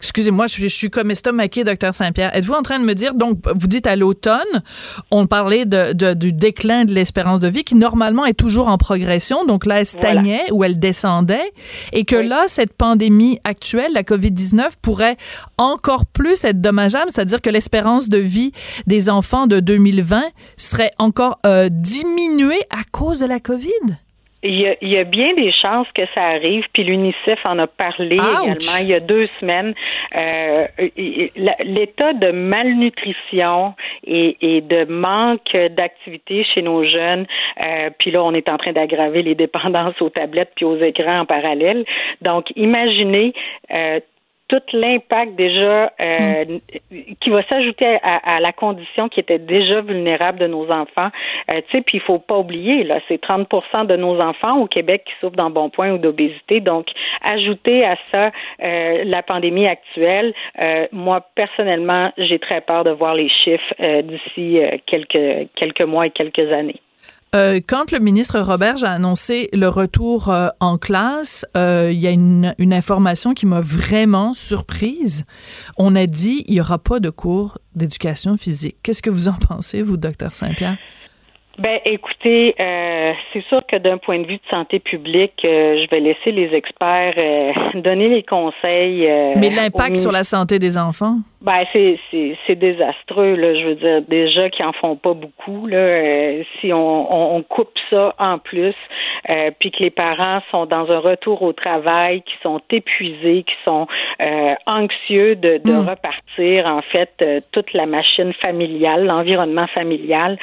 Excusez-moi, je, je, suis comme estomaqué, docteur Saint-Pierre. Êtes-vous en train de me dire, donc, vous dites à l'automne, on parlait de, de, du déclin de l'espérance de vie qui normalement est toujours en progression, donc là, elle stagnait voilà. ou elle descendait, et que oui. là, cette pandémie actuelle, la COVID-19, pourrait encore plus être dommageable, c'est-à-dire que l'espérance de vie des enfants de 2020 serait encore euh, diminuée à cause de la COVID? Il y, a, il y, a, bien des chances que ça arrive, puis l'UNICEF en a parlé Ouch. également il y a deux semaines. Euh, L'état de malnutrition et, et, de manque d'activité chez nos jeunes, euh, puis là, on est en train d'aggraver les dépendances aux tablettes puis aux écrans en parallèle. Donc, imaginez euh, tout l'impact déjà euh, qui va s'ajouter à, la condition qui était déjà vulnérable de nos enfants. Euh, tu sais, puis il faut pas oublier là, c'est 30% de nos enfants au Québec qui souffrent d'embonpoint ou d'obésité. Donc, ajouter à ça euh, la pandémie actuelle, moi personnellement, j'ai très peur de voir les chiffres d'ici quelques quelques mois et quelques années. Euh, quand le ministre Robert a annoncé le retour euh, en classe, euh, il y a une, information qui m'a vraiment surprise. On a dit il y aura pas de cours d'éducation physique. Qu'est-ce que vous en pensez, vous, docteur Saint-Pierre? Ben, écoutez, euh, c'est sûr que d'un point de vue de santé publique, euh, je vais laisser les experts euh, donner les conseils. Mais l'impact sur la santé des enfants? Ben, c'est, c'est, c'est désastreux, là. Je veux dire, déjà qu'ils en font pas beaucoup, là. si on, on, on, coupe ça en plus, puis que les parents sont dans un retour au travail, qui sont épuisés, qui sont anxieux de, de mm. repartir, en fait, toute la machine familiale, l'environnement familial,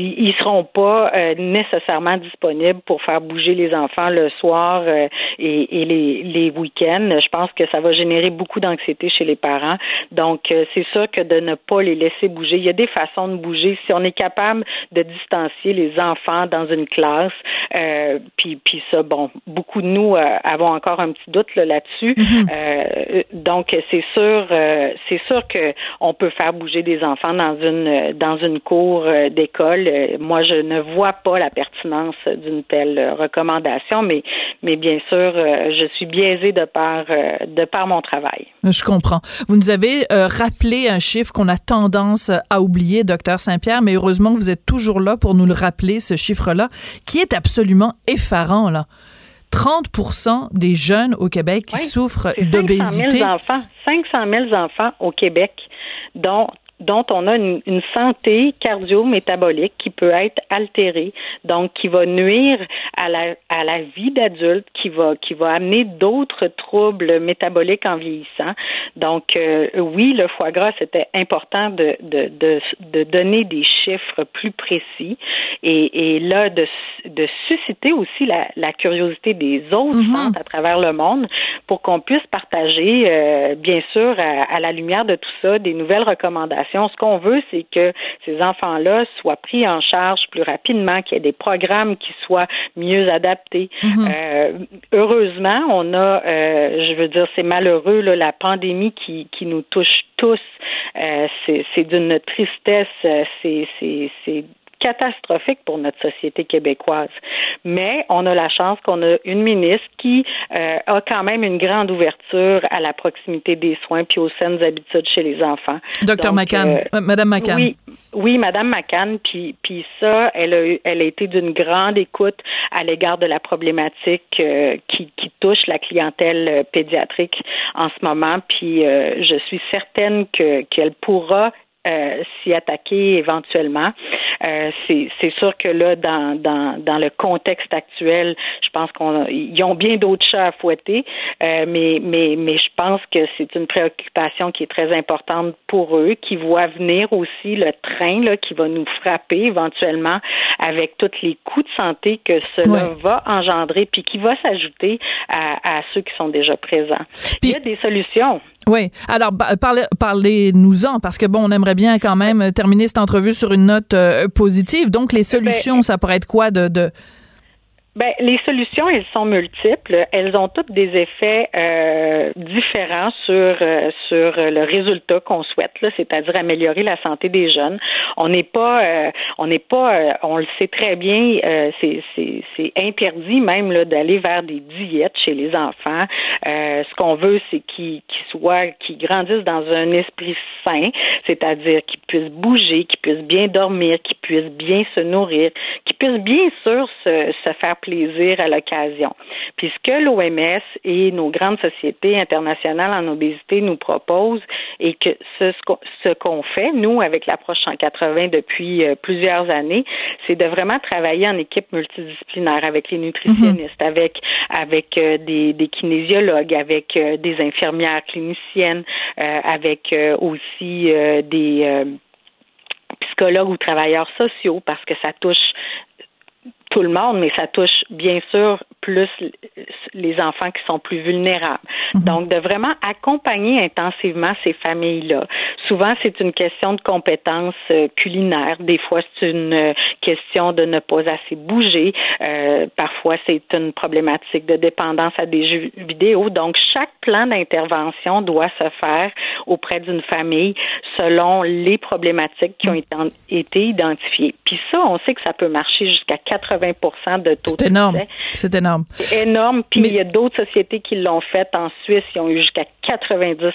ils seront pas euh, nécessairement disponibles pour faire bouger les enfants le soir euh, et, et, les, les week-ends. Je pense que ça va générer beaucoup d'anxiété chez les parents. Donc, euh, c'est sûr que de ne pas les laisser bouger. Il y a des façons de bouger. Si on est capable de distancier les enfants dans une classe, puis, puis ça, bon, beaucoup de nous avons encore un petit doute là, là-dessus. Mm-hmm. donc, c'est sûr, c'est sûr que on peut faire bouger des enfants dans une dans une cour d'école moi, je ne vois pas la pertinence d'une telle recommandation, mais, mais bien sûr, je suis biaisée de par, de par mon travail. Je comprends. Vous nous avez euh, rappelé un chiffre qu'on a tendance à oublier, docteur Saint-Pierre, mais heureusement que vous êtes toujours là pour nous le rappeler, ce chiffre-là, qui est absolument effarant, là. 30% des jeunes au Québec qui oui, souffrent d'obésité. 500 000 enfants, 500 000 enfants au Québec, dont dont on a une, une santé cardio-métabolique qui peut être altérée, donc qui va nuire à la, à la vie d'adulte, qui va, qui va amener d'autres troubles métaboliques en vieillissant. Donc, euh, oui, le foie gras, c'était important de, de, de, de, donner des chiffres plus précis et, et là, de, de susciter aussi la, la curiosité des autres mm -hmm. centres à travers le monde pour qu'on puisse partager, euh, bien sûr, à, à la lumière de tout ça, des nouvelles recommandations ce qu'on veut, c'est que ces enfants-là soient pris en charge plus rapidement, qu'il y ait des programmes qui soient mieux adaptés. Mm -hmm. euh, heureusement, on a, euh, je veux dire, c'est malheureux, là, la pandémie qui, qui nous touche tous. Euh, c'est d'une tristesse, c'est catastrophique pour notre société québécoise. Mais on a la chance qu'on a une ministre qui euh, a quand même une grande ouverture à la proximité des soins puis aux saines habitudes chez les enfants. Docteur McCann, euh, euh, Madame McCann. Oui, oui, Madame McCann. Puis, puis ça, elle a, elle a été d'une grande écoute à l'égard de la problématique qui, qui touche la clientèle pédiatrique en ce moment. Puis, je suis certaine que qu'elle pourra euh, s'y attaquer éventuellement. Euh, c'est sûr que là, dans, dans, dans le contexte actuel, je pense qu'ils ont bien d'autres chats à fouetter, euh, mais, mais, mais je pense que c'est une préoccupation qui est très importante pour eux, qui voit venir aussi le train là, qui va nous frapper éventuellement avec tous les coûts de santé que cela va engendrer, puis qui va s'ajouter à, à ceux qui sont déjà présents. Il y a des solutions. Oui. Alors, parlez-nous-en, parce que bon, on aimerait bien quand même terminer cette entrevue sur une note euh, positive. Donc, les solutions, ça pourrait être quoi de, de ben, les solutions, elles sont multiples. Elles ont toutes des effets euh, différents sur euh, sur le résultat qu'on souhaite, c'est-à-dire améliorer la santé des jeunes. On n'est pas, euh, on n'est pas, on le sait très bien, c'est c'est interdit même là d'aller vers des diètes chez les enfants. ce qu'on veut, c'est qu'ils soient, qu'ils grandissent dans un esprit sain, c'est-à-dire qu'ils puissent bouger, qu'ils puissent bien dormir, qu'ils puissent bien se nourrir, qu'ils puissent bien sûr se, se faire plaisir à l'occasion. Puis ce que l'OMS et nos grandes sociétés internationales en obésité nous proposent et que ce, ce qu'on fait, nous, avec l'approche 180 depuis euh, plusieurs années, c'est de vraiment travailler en équipe multidisciplinaire avec les nutritionnistes, mhm. avec avec euh, des, des, kinésiologues, avec euh, des infirmières cliniciennes, avec aussi des psychologues ou travailleurs sociaux parce que ça touche tout le monde, mais ça touche bien sûr plus les enfants qui sont plus vulnérables. Mhm. Donc, de vraiment accompagner intensivement ces familles-là. Souvent, c'est une question de compétences euh, culinaires. Des fois, c'est une euh, question de ne pas assez bouger. Euh, parfois, c'est une problématique de dépendance à des jeux vidéo. Donc, chaque plan d'intervention doit se faire auprès d'une famille selon les problématiques qui ont mhm. été identifiées. Puis ça, on sait que ça peut marcher jusqu'à 80 de taux C'est énorme. C'est énorme. C'est énorme. Puis il y a d'autres sociétés qui l'ont fait en Suisse. Ils ont eu jusqu'à 90%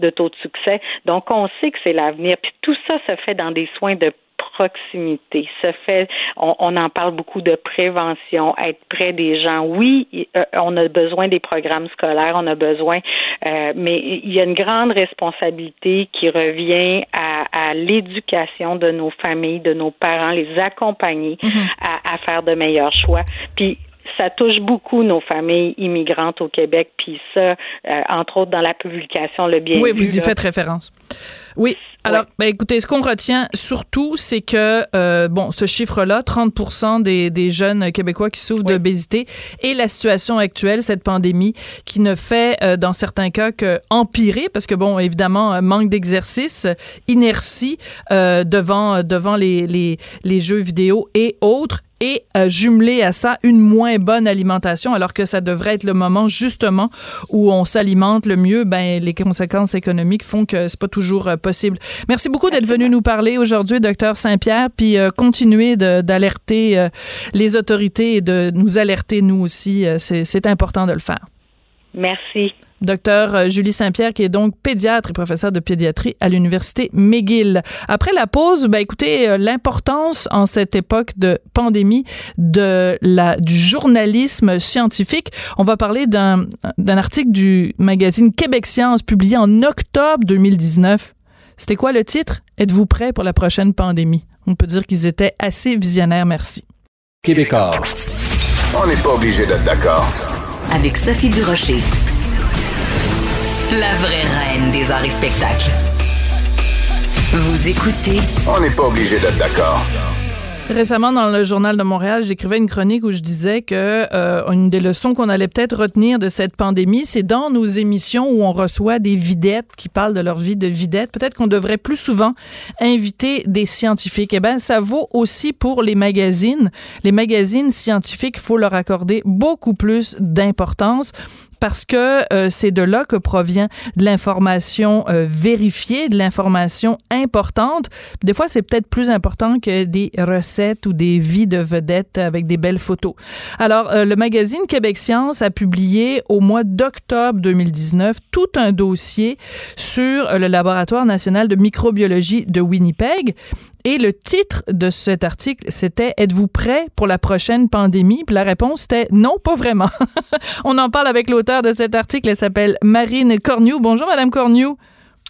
de taux de succès. Donc, on sait que c'est l'avenir. Puis tout ça se fait dans des soins de proximité. Se fait, on, en parle beaucoup de prévention, être près des gens. Oui, euh, on a besoin des programmes scolaires, on a besoin, euh, mais il y a une grande responsabilité qui revient à, l'éducation de nos familles, de nos parents, les accompagner mm-hmm. à, à faire de meilleurs choix. Puis ça touche beaucoup nos familles immigrantes au Québec, puis ça, euh, entre autres dans la publication Le Bien. Oui, vous y faites référence. Oui. Alors, ben, écoutez, ce qu'on retient surtout, c'est que, euh, bon, ce chiffre-là, 30 des, des jeunes Québécois qui souffrent d'obésité et la situation actuelle, cette pandémie, qui ne fait, euh, dans certains cas, que empirer, parce que, bon, évidemment, manque d'exercice, inertie devant, devant les, les, les jeux vidéo et autres et euh, jumeler à ça une moins bonne alimentation alors que ça devrait être le moment justement où on s'alimente le mieux ben les conséquences économiques font que c'est pas toujours euh, possible. Merci beaucoup d'être venu nous parler aujourd'hui docteur Saint-Pierre puis euh, continuer d'alerter euh, les autorités et de nous alerter nous aussi c'est important de le faire. Merci. Docteur euh, Julie Saint-Pierre, qui est donc pédiatre et professeur de pédiatrie à l'Université McGill. Après la pause, ben écoutez, euh, l'importance en cette époque de pandémie de la, du journalisme scientifique. On va parler d'un article du magazine Québec Science publié en octobre 2019. C'était quoi le titre? Êtes-vous prêt pour la prochaine pandémie? On peut dire qu'ils étaient assez visionnaires. Merci. Québécois. On n'est pas obligé d'être d'accord. Avec Sophie Durocher. La vraie reine des arts et spectacles. Vous écoutez. On n'est pas obligé d'être d'accord. Récemment, dans le journal de Montréal, j'écrivais une chronique où je disais que euh, une des leçons qu'on allait peut-être retenir de cette pandémie, c'est dans nos émissions où on reçoit des videttes qui parlent de leur vie de vidette, peut-être qu'on devrait plus souvent inviter des scientifiques. Eh bien, ça vaut aussi pour les magazines. Les magazines scientifiques, il faut leur accorder beaucoup plus d'importance. Parce que euh, c'est de là que provient de l'information euh, vérifiée, de l'information importante. Des fois, c'est peut-être plus important que des recettes ou des vies de vedettes avec des belles photos. Alors, euh, le magazine Québec Science a publié au mois d'octobre 2019 tout un dossier sur le laboratoire national de microbiologie de Winnipeg. Et le titre de cet article, c'était Êtes-vous prêt pour la prochaine pandémie? Puis la réponse était non, pas vraiment. On en parle avec l'auteur de cet article. Elle s'appelle Marine Corniou. Bonjour, Madame Corniou.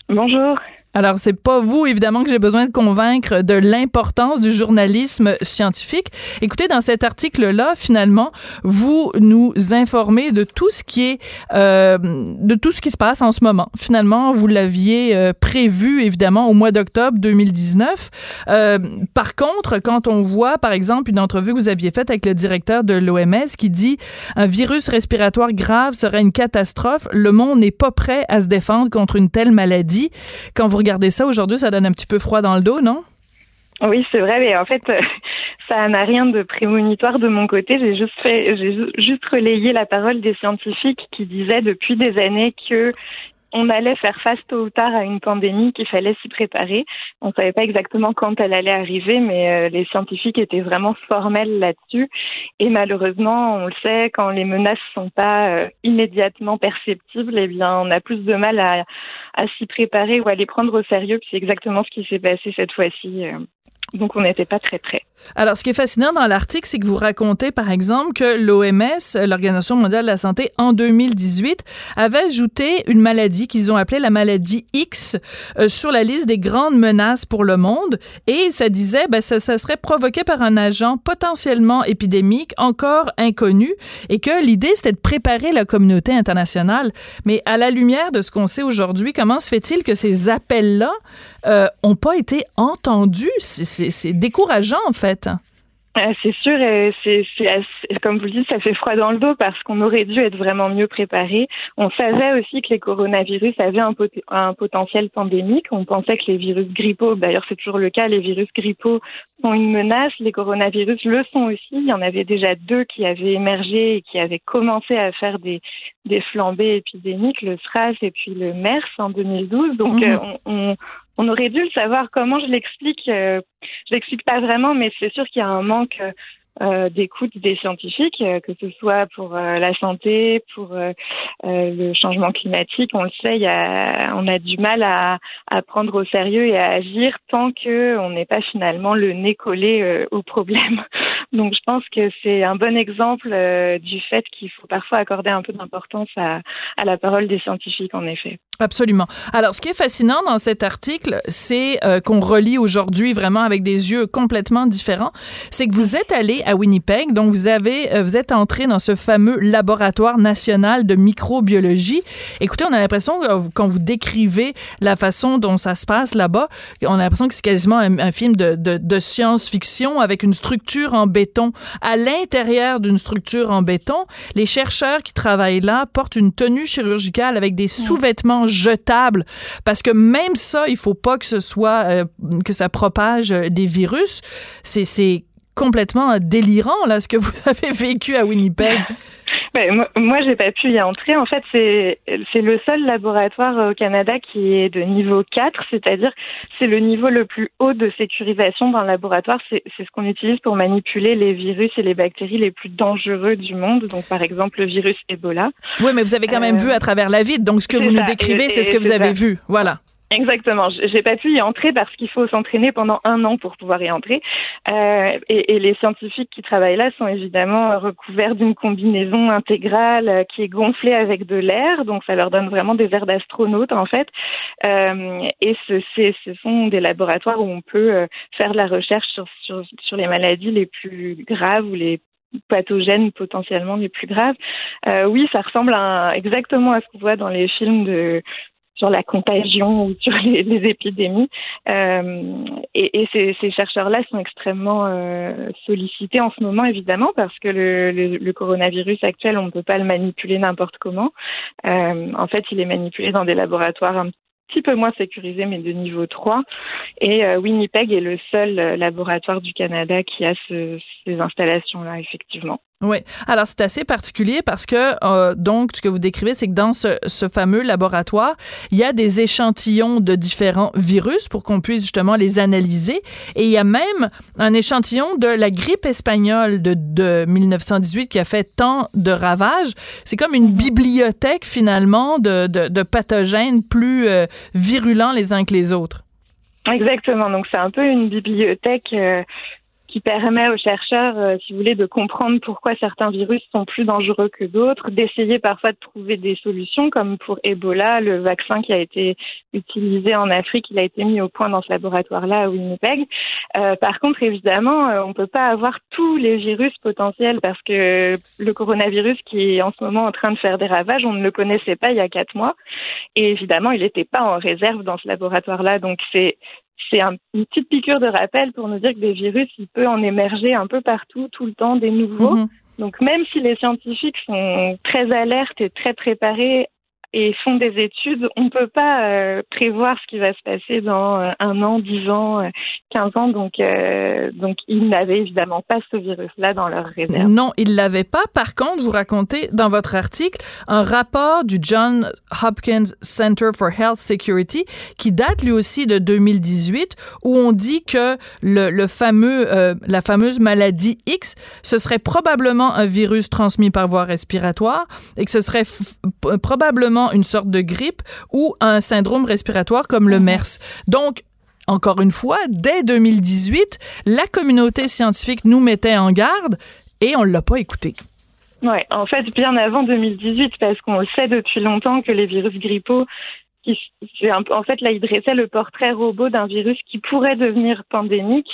Bonjour. Alors, c'est pas vous, évidemment, que j'ai besoin de convaincre de l'importance du journalisme scientifique. Écoutez, dans cet article-là, finalement, vous nous informez de tout ce qui est, euh, de tout ce qui se passe en ce moment. Finalement, vous l'aviez euh, prévu, évidemment, au mois d'octobre 2019. Euh, par contre, quand on voit, par exemple, une entrevue que vous aviez faite avec le directeur de l'OMS qui dit un virus respiratoire grave serait une catastrophe, le monde n'est pas prêt à se défendre contre une telle maladie. Quand vous regardez ça aujourd'hui, ça donne un petit peu froid dans le dos, non? Oui, c'est vrai, mais en fait, ça n'a rien de prémonitoire de mon côté. J'ai juste fait, j'ai juste relayé la parole des scientifiques qui disaient depuis des années que on allait faire face tôt ou tard à une pandémie, qu'il fallait s'y préparer. On ne savait pas exactement quand elle allait arriver, mais euh, les scientifiques étaient vraiment formels là-dessus. Et malheureusement, on le sait, quand les menaces sont pas euh, immédiatement perceptibles, eh bien, on a plus de mal à, à s'y préparer ou à les prendre au sérieux. C'est exactement ce qui s'est passé cette fois-ci. Euh. Donc, on n'était pas très près. Alors, ce qui est fascinant dans l'article, c'est que vous racontez, par exemple, que l'OMS, l'Organisation mondiale de la santé, en 2018, avait ajouté une maladie qu'ils ont appelée la maladie X euh, sur la liste des grandes menaces pour le monde. Et ça disait, ben, ça, serait provoqué par un agent potentiellement épidémique, encore inconnu, et que l'idée, c'était de préparer la communauté internationale. Mais à la lumière de ce qu'on sait aujourd'hui, comment se fait-il que ces appels-là euh, ont pas été entendus? Décourageant, en fait. Euh, c'est sûr, c'est comme vous le dites, ça fait froid dans le dos parce qu'on aurait dû être vraiment mieux préparé. On savait aussi que les coronavirus avaient un, un, potentiel pandémique. On pensait que les virus grippaux, d'ailleurs c'est toujours le cas, les virus grippaux sont une menace. Les coronavirus le sont aussi. Il y en avait déjà deux qui avaient émergé et qui avaient commencé à faire des, des flambées épidémiques, le SRAS et puis le MERS en 2012. Donc mhm. euh, on, on aurait dû le savoir. Comment je l'explique euh, Je l'explique pas vraiment, mais c'est sûr qu'il y a un manque euh, d'écoute des scientifiques, euh, que ce soit pour la santé, pour le changement climatique. On le sait, y a, on a du mal à, à, prendre au sérieux et à agir tant que on n'est pas finalement le nez collé au problème. Donc, je pense que c'est un bon exemple du fait qu'il faut parfois accorder un peu d'importance à, à la parole des scientifiques, en effet. Absolument. Alors, ce qui est fascinant dans cet article, c'est euh, qu'on relit aujourd'hui vraiment avec des yeux complètement différents. C'est que vous êtes allé à Winnipeg, donc vous avez, euh, vous êtes entré dans ce fameux laboratoire national de microbiologie. Écoutez, on a l'impression quand vous décrivez la façon dont ça se passe là-bas, on a l'impression que c'est quasiment un, film de, de, de science-fiction avec une structure en béton. À l'intérieur d'une structure en béton, les chercheurs qui travaillent là portent une tenue chirurgicale avec des sous-vêtements jetable parce que même ça, il faut pas que ce soit euh, que ça propage euh, des virus. C'est complètement délirant là ce que vous avez vécu à Winnipeg. Ben, moi, moi j'ai pas pu y entrer. En fait, c'est c'est le seul laboratoire au Canada qui est de niveau 4, c'est-à-dire c'est le niveau le plus haut de sécurisation le laboratoire. C'est ce qu'on utilise pour manipuler les virus et les bactéries les plus dangereux du monde. Donc, par exemple, le virus Ebola. Oui, mais vous avez quand même vu à travers la vitre. Donc, ce que vous nous décrivez, c'est ce que vous avez vu. Voilà. Exactement. J'ai pas pu y entrer parce qu'il faut s'entraîner pendant un an pour pouvoir y entrer. Euh, et, et, les scientifiques qui travaillent là sont évidemment recouverts d'une combinaison intégrale euh, qui est gonflée avec de l'air, donc ça leur donne vraiment des airs d'astronautes en fait. Euh, et ce, ce sont des laboratoires où on peut euh, faire de la recherche sur, sur, sur les maladies les plus graves ou les pathogènes potentiellement les plus graves. Euh, oui, ça ressemble à, exactement à ce qu'on voit dans les films de sur la contagion ou sur les, épidémies. Euh, et, et, ces, ces chercheurs-là sont extrêmement euh, sollicités en ce moment, évidemment, parce que le, le, le coronavirus actuel, on ne peut pas le manipuler n'importe comment. Euh, en fait, il est manipulé dans des laboratoires un petit peu moins sécurisés, mais de niveau 3. Et euh, Winnipeg est le seul euh, laboratoire du Canada qui a ce, ces installations-là, effectivement. Oui. Alors, c'est assez particulier parce que, euh, donc, ce que vous décrivez, c'est que dans ce, ce, fameux laboratoire, il y a des échantillons de différents virus pour qu'on puisse justement les analyser. Et il y a même un échantillon de la grippe espagnole de, de 1918 qui a fait tant de ravages. C'est comme une bibliothèque, finalement, de, de, de pathogènes plus euh, virulents les uns que les autres. Exactement. Donc, c'est un peu une bibliothèque euh, qui permet aux chercheurs, euh, si vous voulez, de comprendre pourquoi certains virus sont plus dangereux que d'autres, d'essayer parfois de trouver des solutions, comme pour Ebola, le vaccin qui a été utilisé en Afrique, il a été mis au point dans ce laboratoire-là à Winnipeg. Euh, par contre, évidemment, euh, on ne peut pas avoir tous les virus potentiels parce que le coronavirus qui est en ce moment en train de faire des ravages, on ne le connaissait pas il y a quatre mois. Et évidemment, il n'était pas en réserve dans ce laboratoire-là. Donc, c'est c'est une petite piqûre de rappel pour nous dire que des virus, il peut en émerger un peu partout, tout le temps, des nouveaux. Mhm. Donc même si les scientifiques sont très alertes et très préparés et font des études, on ne peut pas euh, prévoir ce qui va se passer dans euh, un an, dix ans, euh, quinze ans. Donc, donc ils n'avaient évidemment pas ce virus-là dans leur réserve. Non, ils l'avaient pas. Par contre, vous racontez dans votre article un rapport du John Hopkins Center for Health Security qui date lui aussi de 2018 où on dit que le fameux, la fameuse maladie X, ce serait probablement un virus transmis par voie respiratoire et que ce serait probablement une sorte de grippe ou un syndrome respiratoire comme le mhm. MERS. Donc, encore une fois, dès 2018, la communauté scientifique nous mettait en garde et on ne l'a pas écouté. Oui, en fait, bien avant 2018, parce qu'on le sait depuis longtemps que les virus grippaux, en fait, là, il dressait le portrait robot d'un virus qui pourrait devenir pandémique.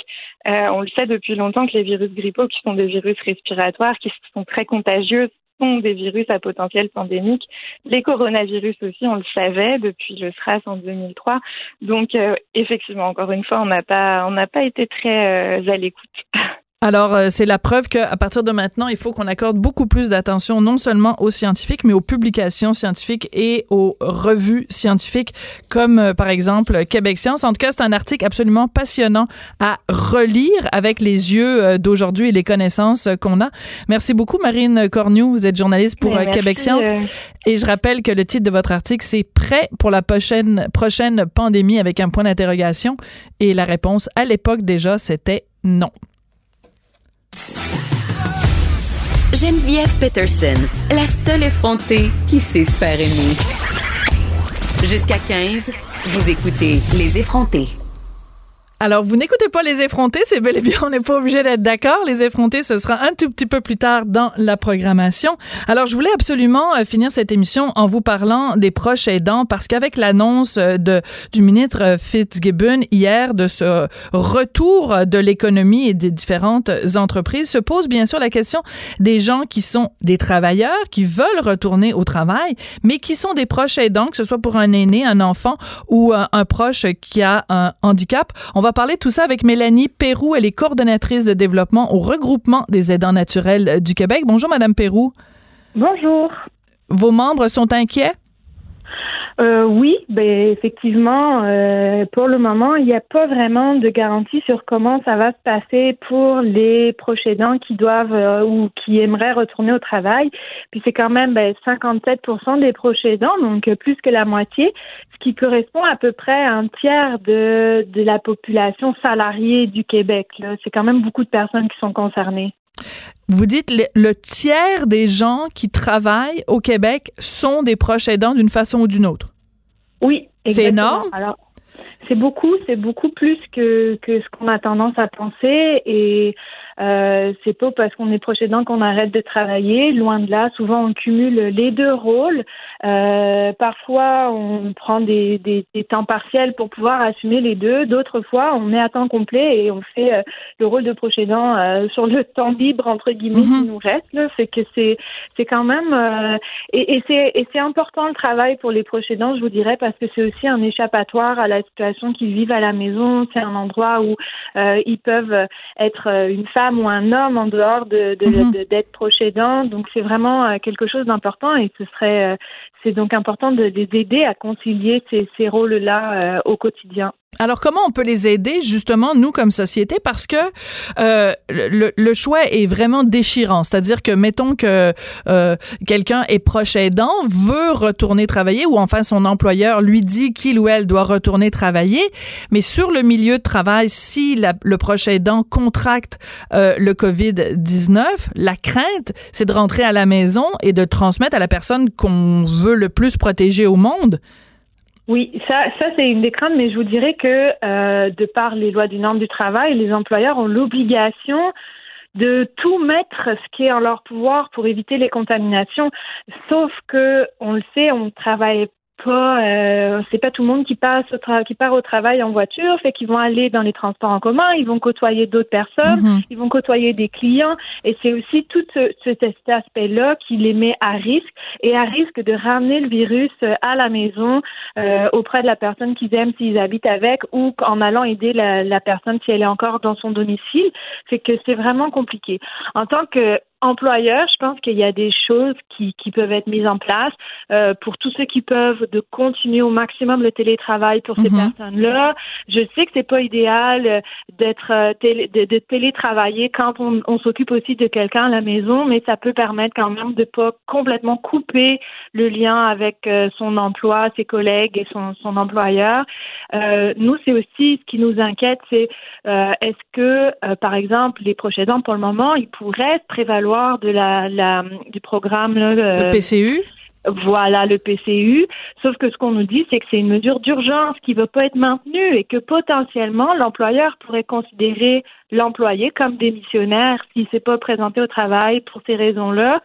Euh, on le sait depuis longtemps que les virus grippaux, qui sont des virus respiratoires, qui sont très contagieux, des virus à potentiel pandémique. Les coronavirus aussi, on le savait depuis le SRAS en 2003. Donc, euh, effectivement, encore une fois, on n'a pas, pas été très euh, à l'écoute. Alors, euh, c'est la preuve qu'à partir de maintenant, il faut qu'on accorde beaucoup plus d'attention non seulement aux scientifiques, mais aux publications scientifiques et aux revues scientifiques, comme euh, par exemple Québec Science. En tout cas, c'est un article absolument passionnant à relire avec les yeux euh, d'aujourd'hui et les connaissances qu'on a. Merci beaucoup, Marine Cornu. Vous êtes journaliste pour Québec Science. Et je rappelle que le titre de votre article, c'est Prêt pour la prochaine, prochaine pandémie avec un point d'interrogation. Et la réponse, à l'époque déjà, c'était non. Geneviève Peterson, la seule effrontée qui sait se faire aimer. Jusqu'à 15, vous écoutez Les effrontés. Alors, vous n'écoutez pas les effrontés, c'est bel et bien, on n'est pas obligé d'être d'accord. Les effrontés, ce sera un tout petit peu plus tard dans la programmation. Alors, je voulais absolument euh, finir cette émission en vous parlant des proches aidants parce qu'avec l'annonce euh, de, du ministre Fitzgibbon hier de ce retour de l'économie et des différentes entreprises, se pose bien sûr la question des gens qui sont des travailleurs, qui veulent retourner au travail, mais qui sont des proches aidants, que ce soit pour un aîné, un enfant ou un, un proche qui a un handicap. On va parler de tout ça avec Mélanie Pérou. Elle est coordonnatrice de développement au regroupement des aidants naturels du Québec. Bonjour, Madame Pérou. Bonjour. Vos membres sont inquiets? Euh, oui, ben effectivement, euh, pour le moment, il n'y a pas vraiment de garantie sur comment ça va se passer pour les proches aidants qui doivent euh, ou qui aimeraient retourner au travail. Puis c'est quand même ben, 57% des proches aidants, donc plus que la moitié, ce qui correspond à peu près à un tiers de, de la population salariée du Québec. C'est quand même beaucoup de personnes qui sont concernées. Vous dites le, le, tiers des gens qui travaillent au Québec sont des proches aidants d'une façon ou d'une autre. Oui, c'est énorme. Alors, c'est beaucoup, c'est beaucoup plus que, que ce qu'on a tendance à penser et euh, c'est pas parce qu'on est proche aidant qu'on arrête de travailler. Loin de là, souvent on cumule les deux rôles. Euh, parfois, on prend des, des, des, temps partiels pour pouvoir assumer les deux. D'autres fois, on met à temps complet et on fait euh, le rôle de proche aidant euh, sur le temps libre entre guillemets qui mhm. nous reste. Là. C'est que c'est c'est quand même euh, et, et c'est et c'est important le travail pour les proches aidants, je vous dirais, parce que c'est aussi un échappatoire à la situation qu'ils vivent à la maison. C'est un endroit où ils peuvent être une femme ou un homme en dehors de, mhm. d'être proche aidant. Donc c'est vraiment euh, quelque chose d'important et ce serait euh, c'est donc important de les aider à concilier ces, rôles-là euh, au quotidien. Alors comment on peut les aider justement nous comme société? Parce que euh, le, le, choix est vraiment déchirant, c'est-à-dire que mettons que euh, quelqu'un est proche aidant, veut retourner travailler ou enfin son employeur lui dit qu'il ou elle doit retourner travailler, mais sur le milieu de travail si le proche aidant contracte euh, le Covid-19, la crainte c'est de rentrer à la maison et de transmettre à la personne qu'on veut le plus protéger au monde. Oui, ça, ça c'est une des craintes, mais je vous dirais que euh, de par les lois du norme du travail, les employeurs ont l'obligation de tout mettre ce qui est en leur pouvoir pour éviter les contaminations. Sauf que, on le sait, on travaille pas, euh, c'est pas tout le monde qui passe au qui part au travail en voiture, fait qu'ils vont aller dans les transports en commun, ils vont côtoyer d'autres personnes, mhm. ils vont côtoyer des clients, et c'est aussi tout ce, cet aspect-là qui les met à risque et à risque de ramener le virus euh, à la maison euh, auprès de la personne qu'ils aiment s'ils habitent avec ou en allant aider la, la personne si elle est encore dans son domicile. Fait que c'est vraiment compliqué. En tant que employeur, je pense qu'il y a des choses qui, qui peuvent être mises en place euh, pour tous ceux qui peuvent de continuer au maximum le télétravail pour ces mhm. personnes-là. Je sais que c'est pas idéal euh, d'être euh, de, de, télétravailler quand on, on s'occupe aussi de quelqu'un à la maison, mais ça peut permettre quand même de pas complètement couper le lien avec son emploi, ses collègues et son, son employeur. nous, c'est aussi ce qui nous inquiète, c'est est-ce que, par exemple, les prochains ans, pour le moment, ils pourraient prévaloir de la, la du programme le PCU voilà le PCU. Sauf que ce qu'on nous dit, c'est que c'est une mesure d'urgence qui ne va pas être maintenue et que potentiellement l'employeur pourrait considérer l'employé comme démissionnaire s'il ne s'est pas présenté au travail pour ces raisons-là.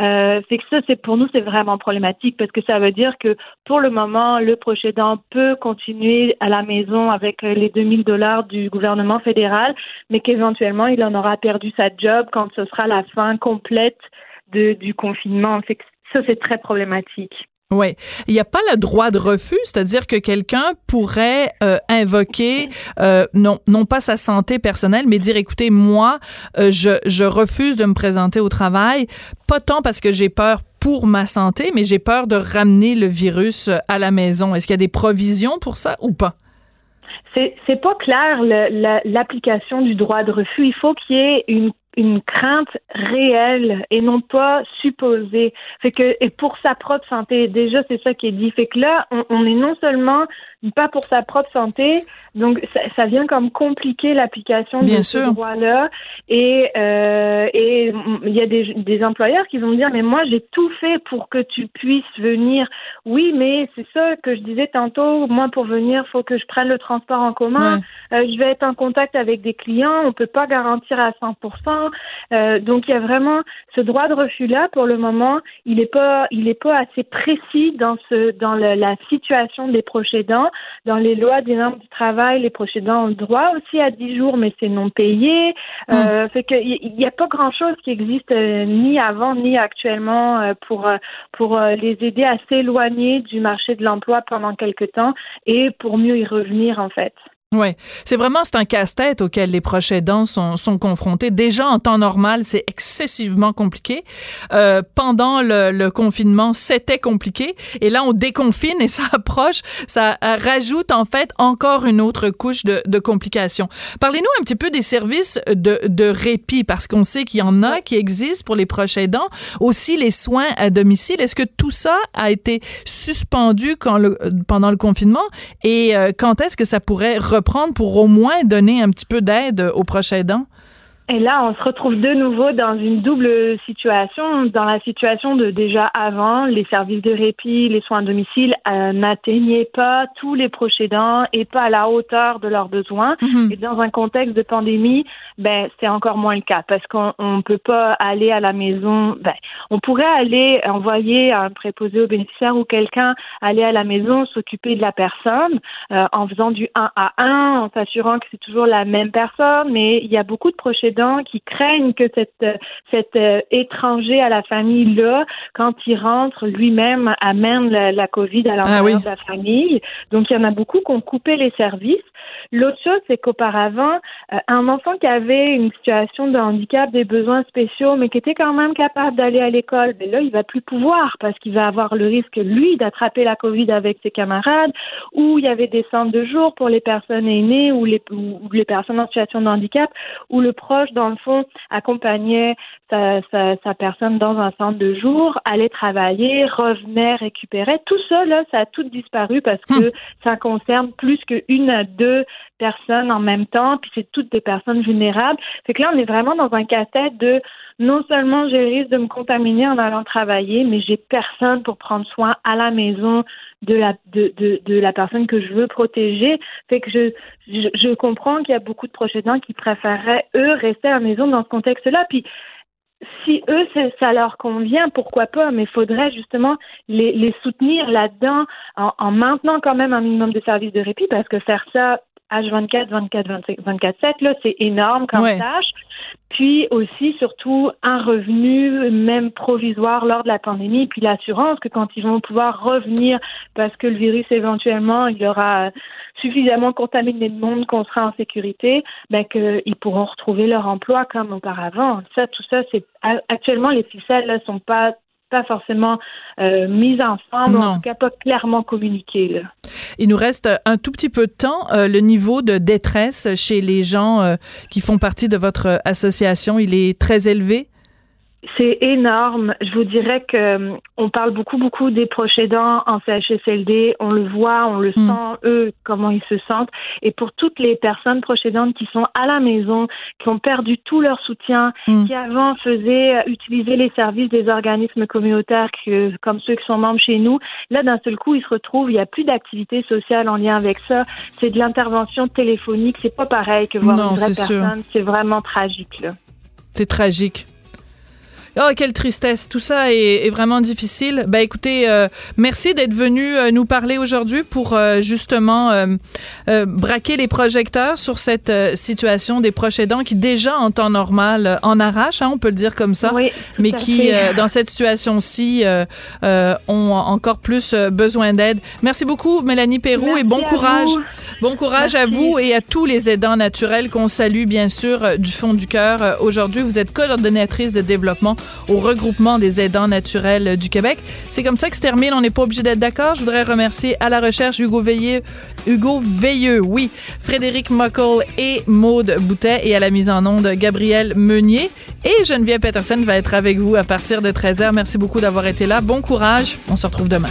Euh, c'est que ça, c'est pour nous, c'est vraiment problématique parce que ça veut dire que pour le moment, le prochain aidant peut continuer à la maison avec les 2000 dollars du gouvernement fédéral, mais qu'éventuellement, il en aura perdu sa job quand ce sera la fin complète de, du confinement. Ça, c'est très problématique. Oui. Il n'y a pas le droit de refus, c'est-à-dire que quelqu'un pourrait euh, invoquer euh, non, non pas sa santé personnelle, mais dire écoutez, moi, euh, je, je refuse de me présenter au travail, pas tant parce que j'ai peur pour ma santé, mais j'ai peur de ramener le virus à la maison. Est-ce qu'il y a des provisions pour ça ou pas? C'est pas clair l'application du droit de refus. Il faut qu'il y ait une une crainte réelle et non pas supposée. Fait que et pour sa propre santé, déjà c'est ça qui est dit. Fait que là, on, on est non seulement pas pour sa propre santé. Donc, ça, ça vient comme compliquer l'application de ce droit-là. Et euh, et il y a des, des employeurs qui vont dire, mais moi, j'ai tout fait pour que tu puisses venir. Oui, mais c'est ça que je disais tantôt. Moi, pour venir, faut que je prenne le transport en commun. Euh, je vais être en contact avec des clients. On peut pas garantir à 100%. Euh, donc, il y a vraiment ce droit de refus-là. Pour le moment, il est pas, il est pas assez précis dans ce, dans la situation des proches aidants. Dans les lois des normes du travail, les proches ont le droit aussi à 10 jours, mais c'est non payé. Euh, mm. fait qu'il n'y a pas grand-chose qui existe euh, ni avant ni actuellement euh, pour pour les aider à s'éloigner du marché de l'emploi pendant quelque temps et pour mieux y revenir en fait. Oui, c'est vraiment c'est un casse-tête auquel les proches aidants sont, sont confrontés. Déjà en temps normal, c'est excessivement compliqué. Euh, pendant le, le confinement, c'était compliqué. Et là, on déconfine et ça approche, ça rajoute en fait encore une autre couche de, de complications. Parlez-nous un petit peu des services de, de répit parce qu'on sait qu'il y en a qui existent pour les proches aidants. Aussi les soins à domicile. Est-ce que tout ça a été suspendu quand le, pendant le confinement? Et euh, quand est-ce que ça pourrait prendre pour au moins donner un petit peu d'aide aux proches aidants? Et là, on se retrouve de nouveau dans une double situation. Dans la situation de déjà avant, les services de répit, les soins à domicile euh, n'atteignaient pas tous les proches aidants et pas à la hauteur de leurs besoins. Mhm. Et dans un contexte de pandémie, ben c'est encore moins le cas parce qu'on ne peut pas aller à la maison. Ben, on pourrait aller envoyer un préposé aux bénéficiaires ou quelqu'un aller à la maison s'occuper de la personne euh, en faisant du 1 à 1, en s'assurant que c'est toujours la même personne. Mais il y a beaucoup de proches aidants qui craignent que cet, cet euh, étranger à la famille-là, quand il rentre lui-même, amène la, la COVID à l'intérieur ah de la famille. Donc, il y en a beaucoup qui ont coupé les services. L'autre chose, c'est qu'auparavant, euh, un enfant qui avait une situation de handicap, des besoins spéciaux, mais qui était quand même capable d'aller à l'école, ben là, il va plus pouvoir parce qu'il va avoir le risque, lui, d'attraper la COVID avec ses camarades, ou il y avait des centres de jour pour les personnes aînées ou les, ou les personnes en situation de handicap, où le proche, dans le fond, accompagnait sa, sa, sa personne dans un centre de jour, allait travailler, revenait, récupérait. Tout ça, là, ça a tout disparu parce que hum. ça concerne plus qu'une à deux personnes en même temps, puis c'est des personnes vulnérables. C'est que là, on est vraiment dans un casse-tête de non seulement le risque de me contaminer en allant travailler, mais j'ai personne pour prendre soin à la maison de la de, de, la personne que je veux protéger. Fait que je, je, je comprends qu'il y a beaucoup de proches qui préféreraient, eux, rester à la maison dans ce contexte-là. Puis si eux, ça leur convient, pourquoi pas, mais il faudrait justement les, les soutenir là-dedans en, maintenant quand même un minimum de services de répit, parce que faire ça H24, 24, 25, 24, 7, là, c'est énorme comme tâche. Puis aussi, surtout, un revenu, même provisoire lors de la pandémie, puis l'assurance que quand ils vont pouvoir revenir, parce que le virus éventuellement, il aura suffisamment contaminé le monde qu'on sera en sécurité, ben qu'ils pourront retrouver leur emploi comme auparavant. Ça, tout ça, c'est actuellement les ficelles ne sont pas pas forcément euh, mises ensemble, en tout cas pas clairement communiquées. Il nous reste un tout petit peu de temps. Euh, le niveau de détresse chez les gens euh, qui font partie de votre association, il est très élevé? C'est énorme. Je vous dirais que euh, on parle beaucoup, beaucoup des proches aidants en CHSLD. On le voit, on le hmm. sent, eux, comment ils se sentent. Et pour toutes les personnes proches aidantes qui sont à la maison, qui ont perdu tout leur soutien, hmm. qui avant faisaient euh, utiliser les services des organismes communautaires comme ceux qui sont membres chez nous, là, d'un seul coup, ils se retrouvent, il n'y a plus d'activité sociale en lien avec ça. C'est de l'intervention téléphonique. C'est pas pareil que voir une vraie personne. C'est vraiment tragique, C'est tragique. Oh, quelle tristesse. Tout ça est, vraiment difficile. Ben, écoutez, euh, merci d'être venu euh, nous parler aujourd'hui pour euh, justement braquer les projecteurs sur cette situation des proches aidants qui, déjà en temps normal, en arrache, hein, on peut le dire comme ça, mais qui, dans cette situation-ci, ont encore plus besoin d'aide. Merci beaucoup, Mélanie Perrou, et bon courage. Bon courage à vous et à tous les aidants naturels qu'on salue, bien sûr, du fond du cœur. Aujourd'hui, vous êtes coordonnatrice de développement au regroupement des aidants naturels du Québec. C'est comme ça que se termine. On n'est pas obligé d'être d'accord. Je voudrais remercier à la recherche Hugo Veilleux, Hugo Veilleux, oui, Frédéric Muckle et Maude Boutet et à la mise en onde Gabriel Meunier. Et Geneviève Peterson va être avec vous à partir de 13h. Merci beaucoup d'avoir été là. Bon courage. On se retrouve demain.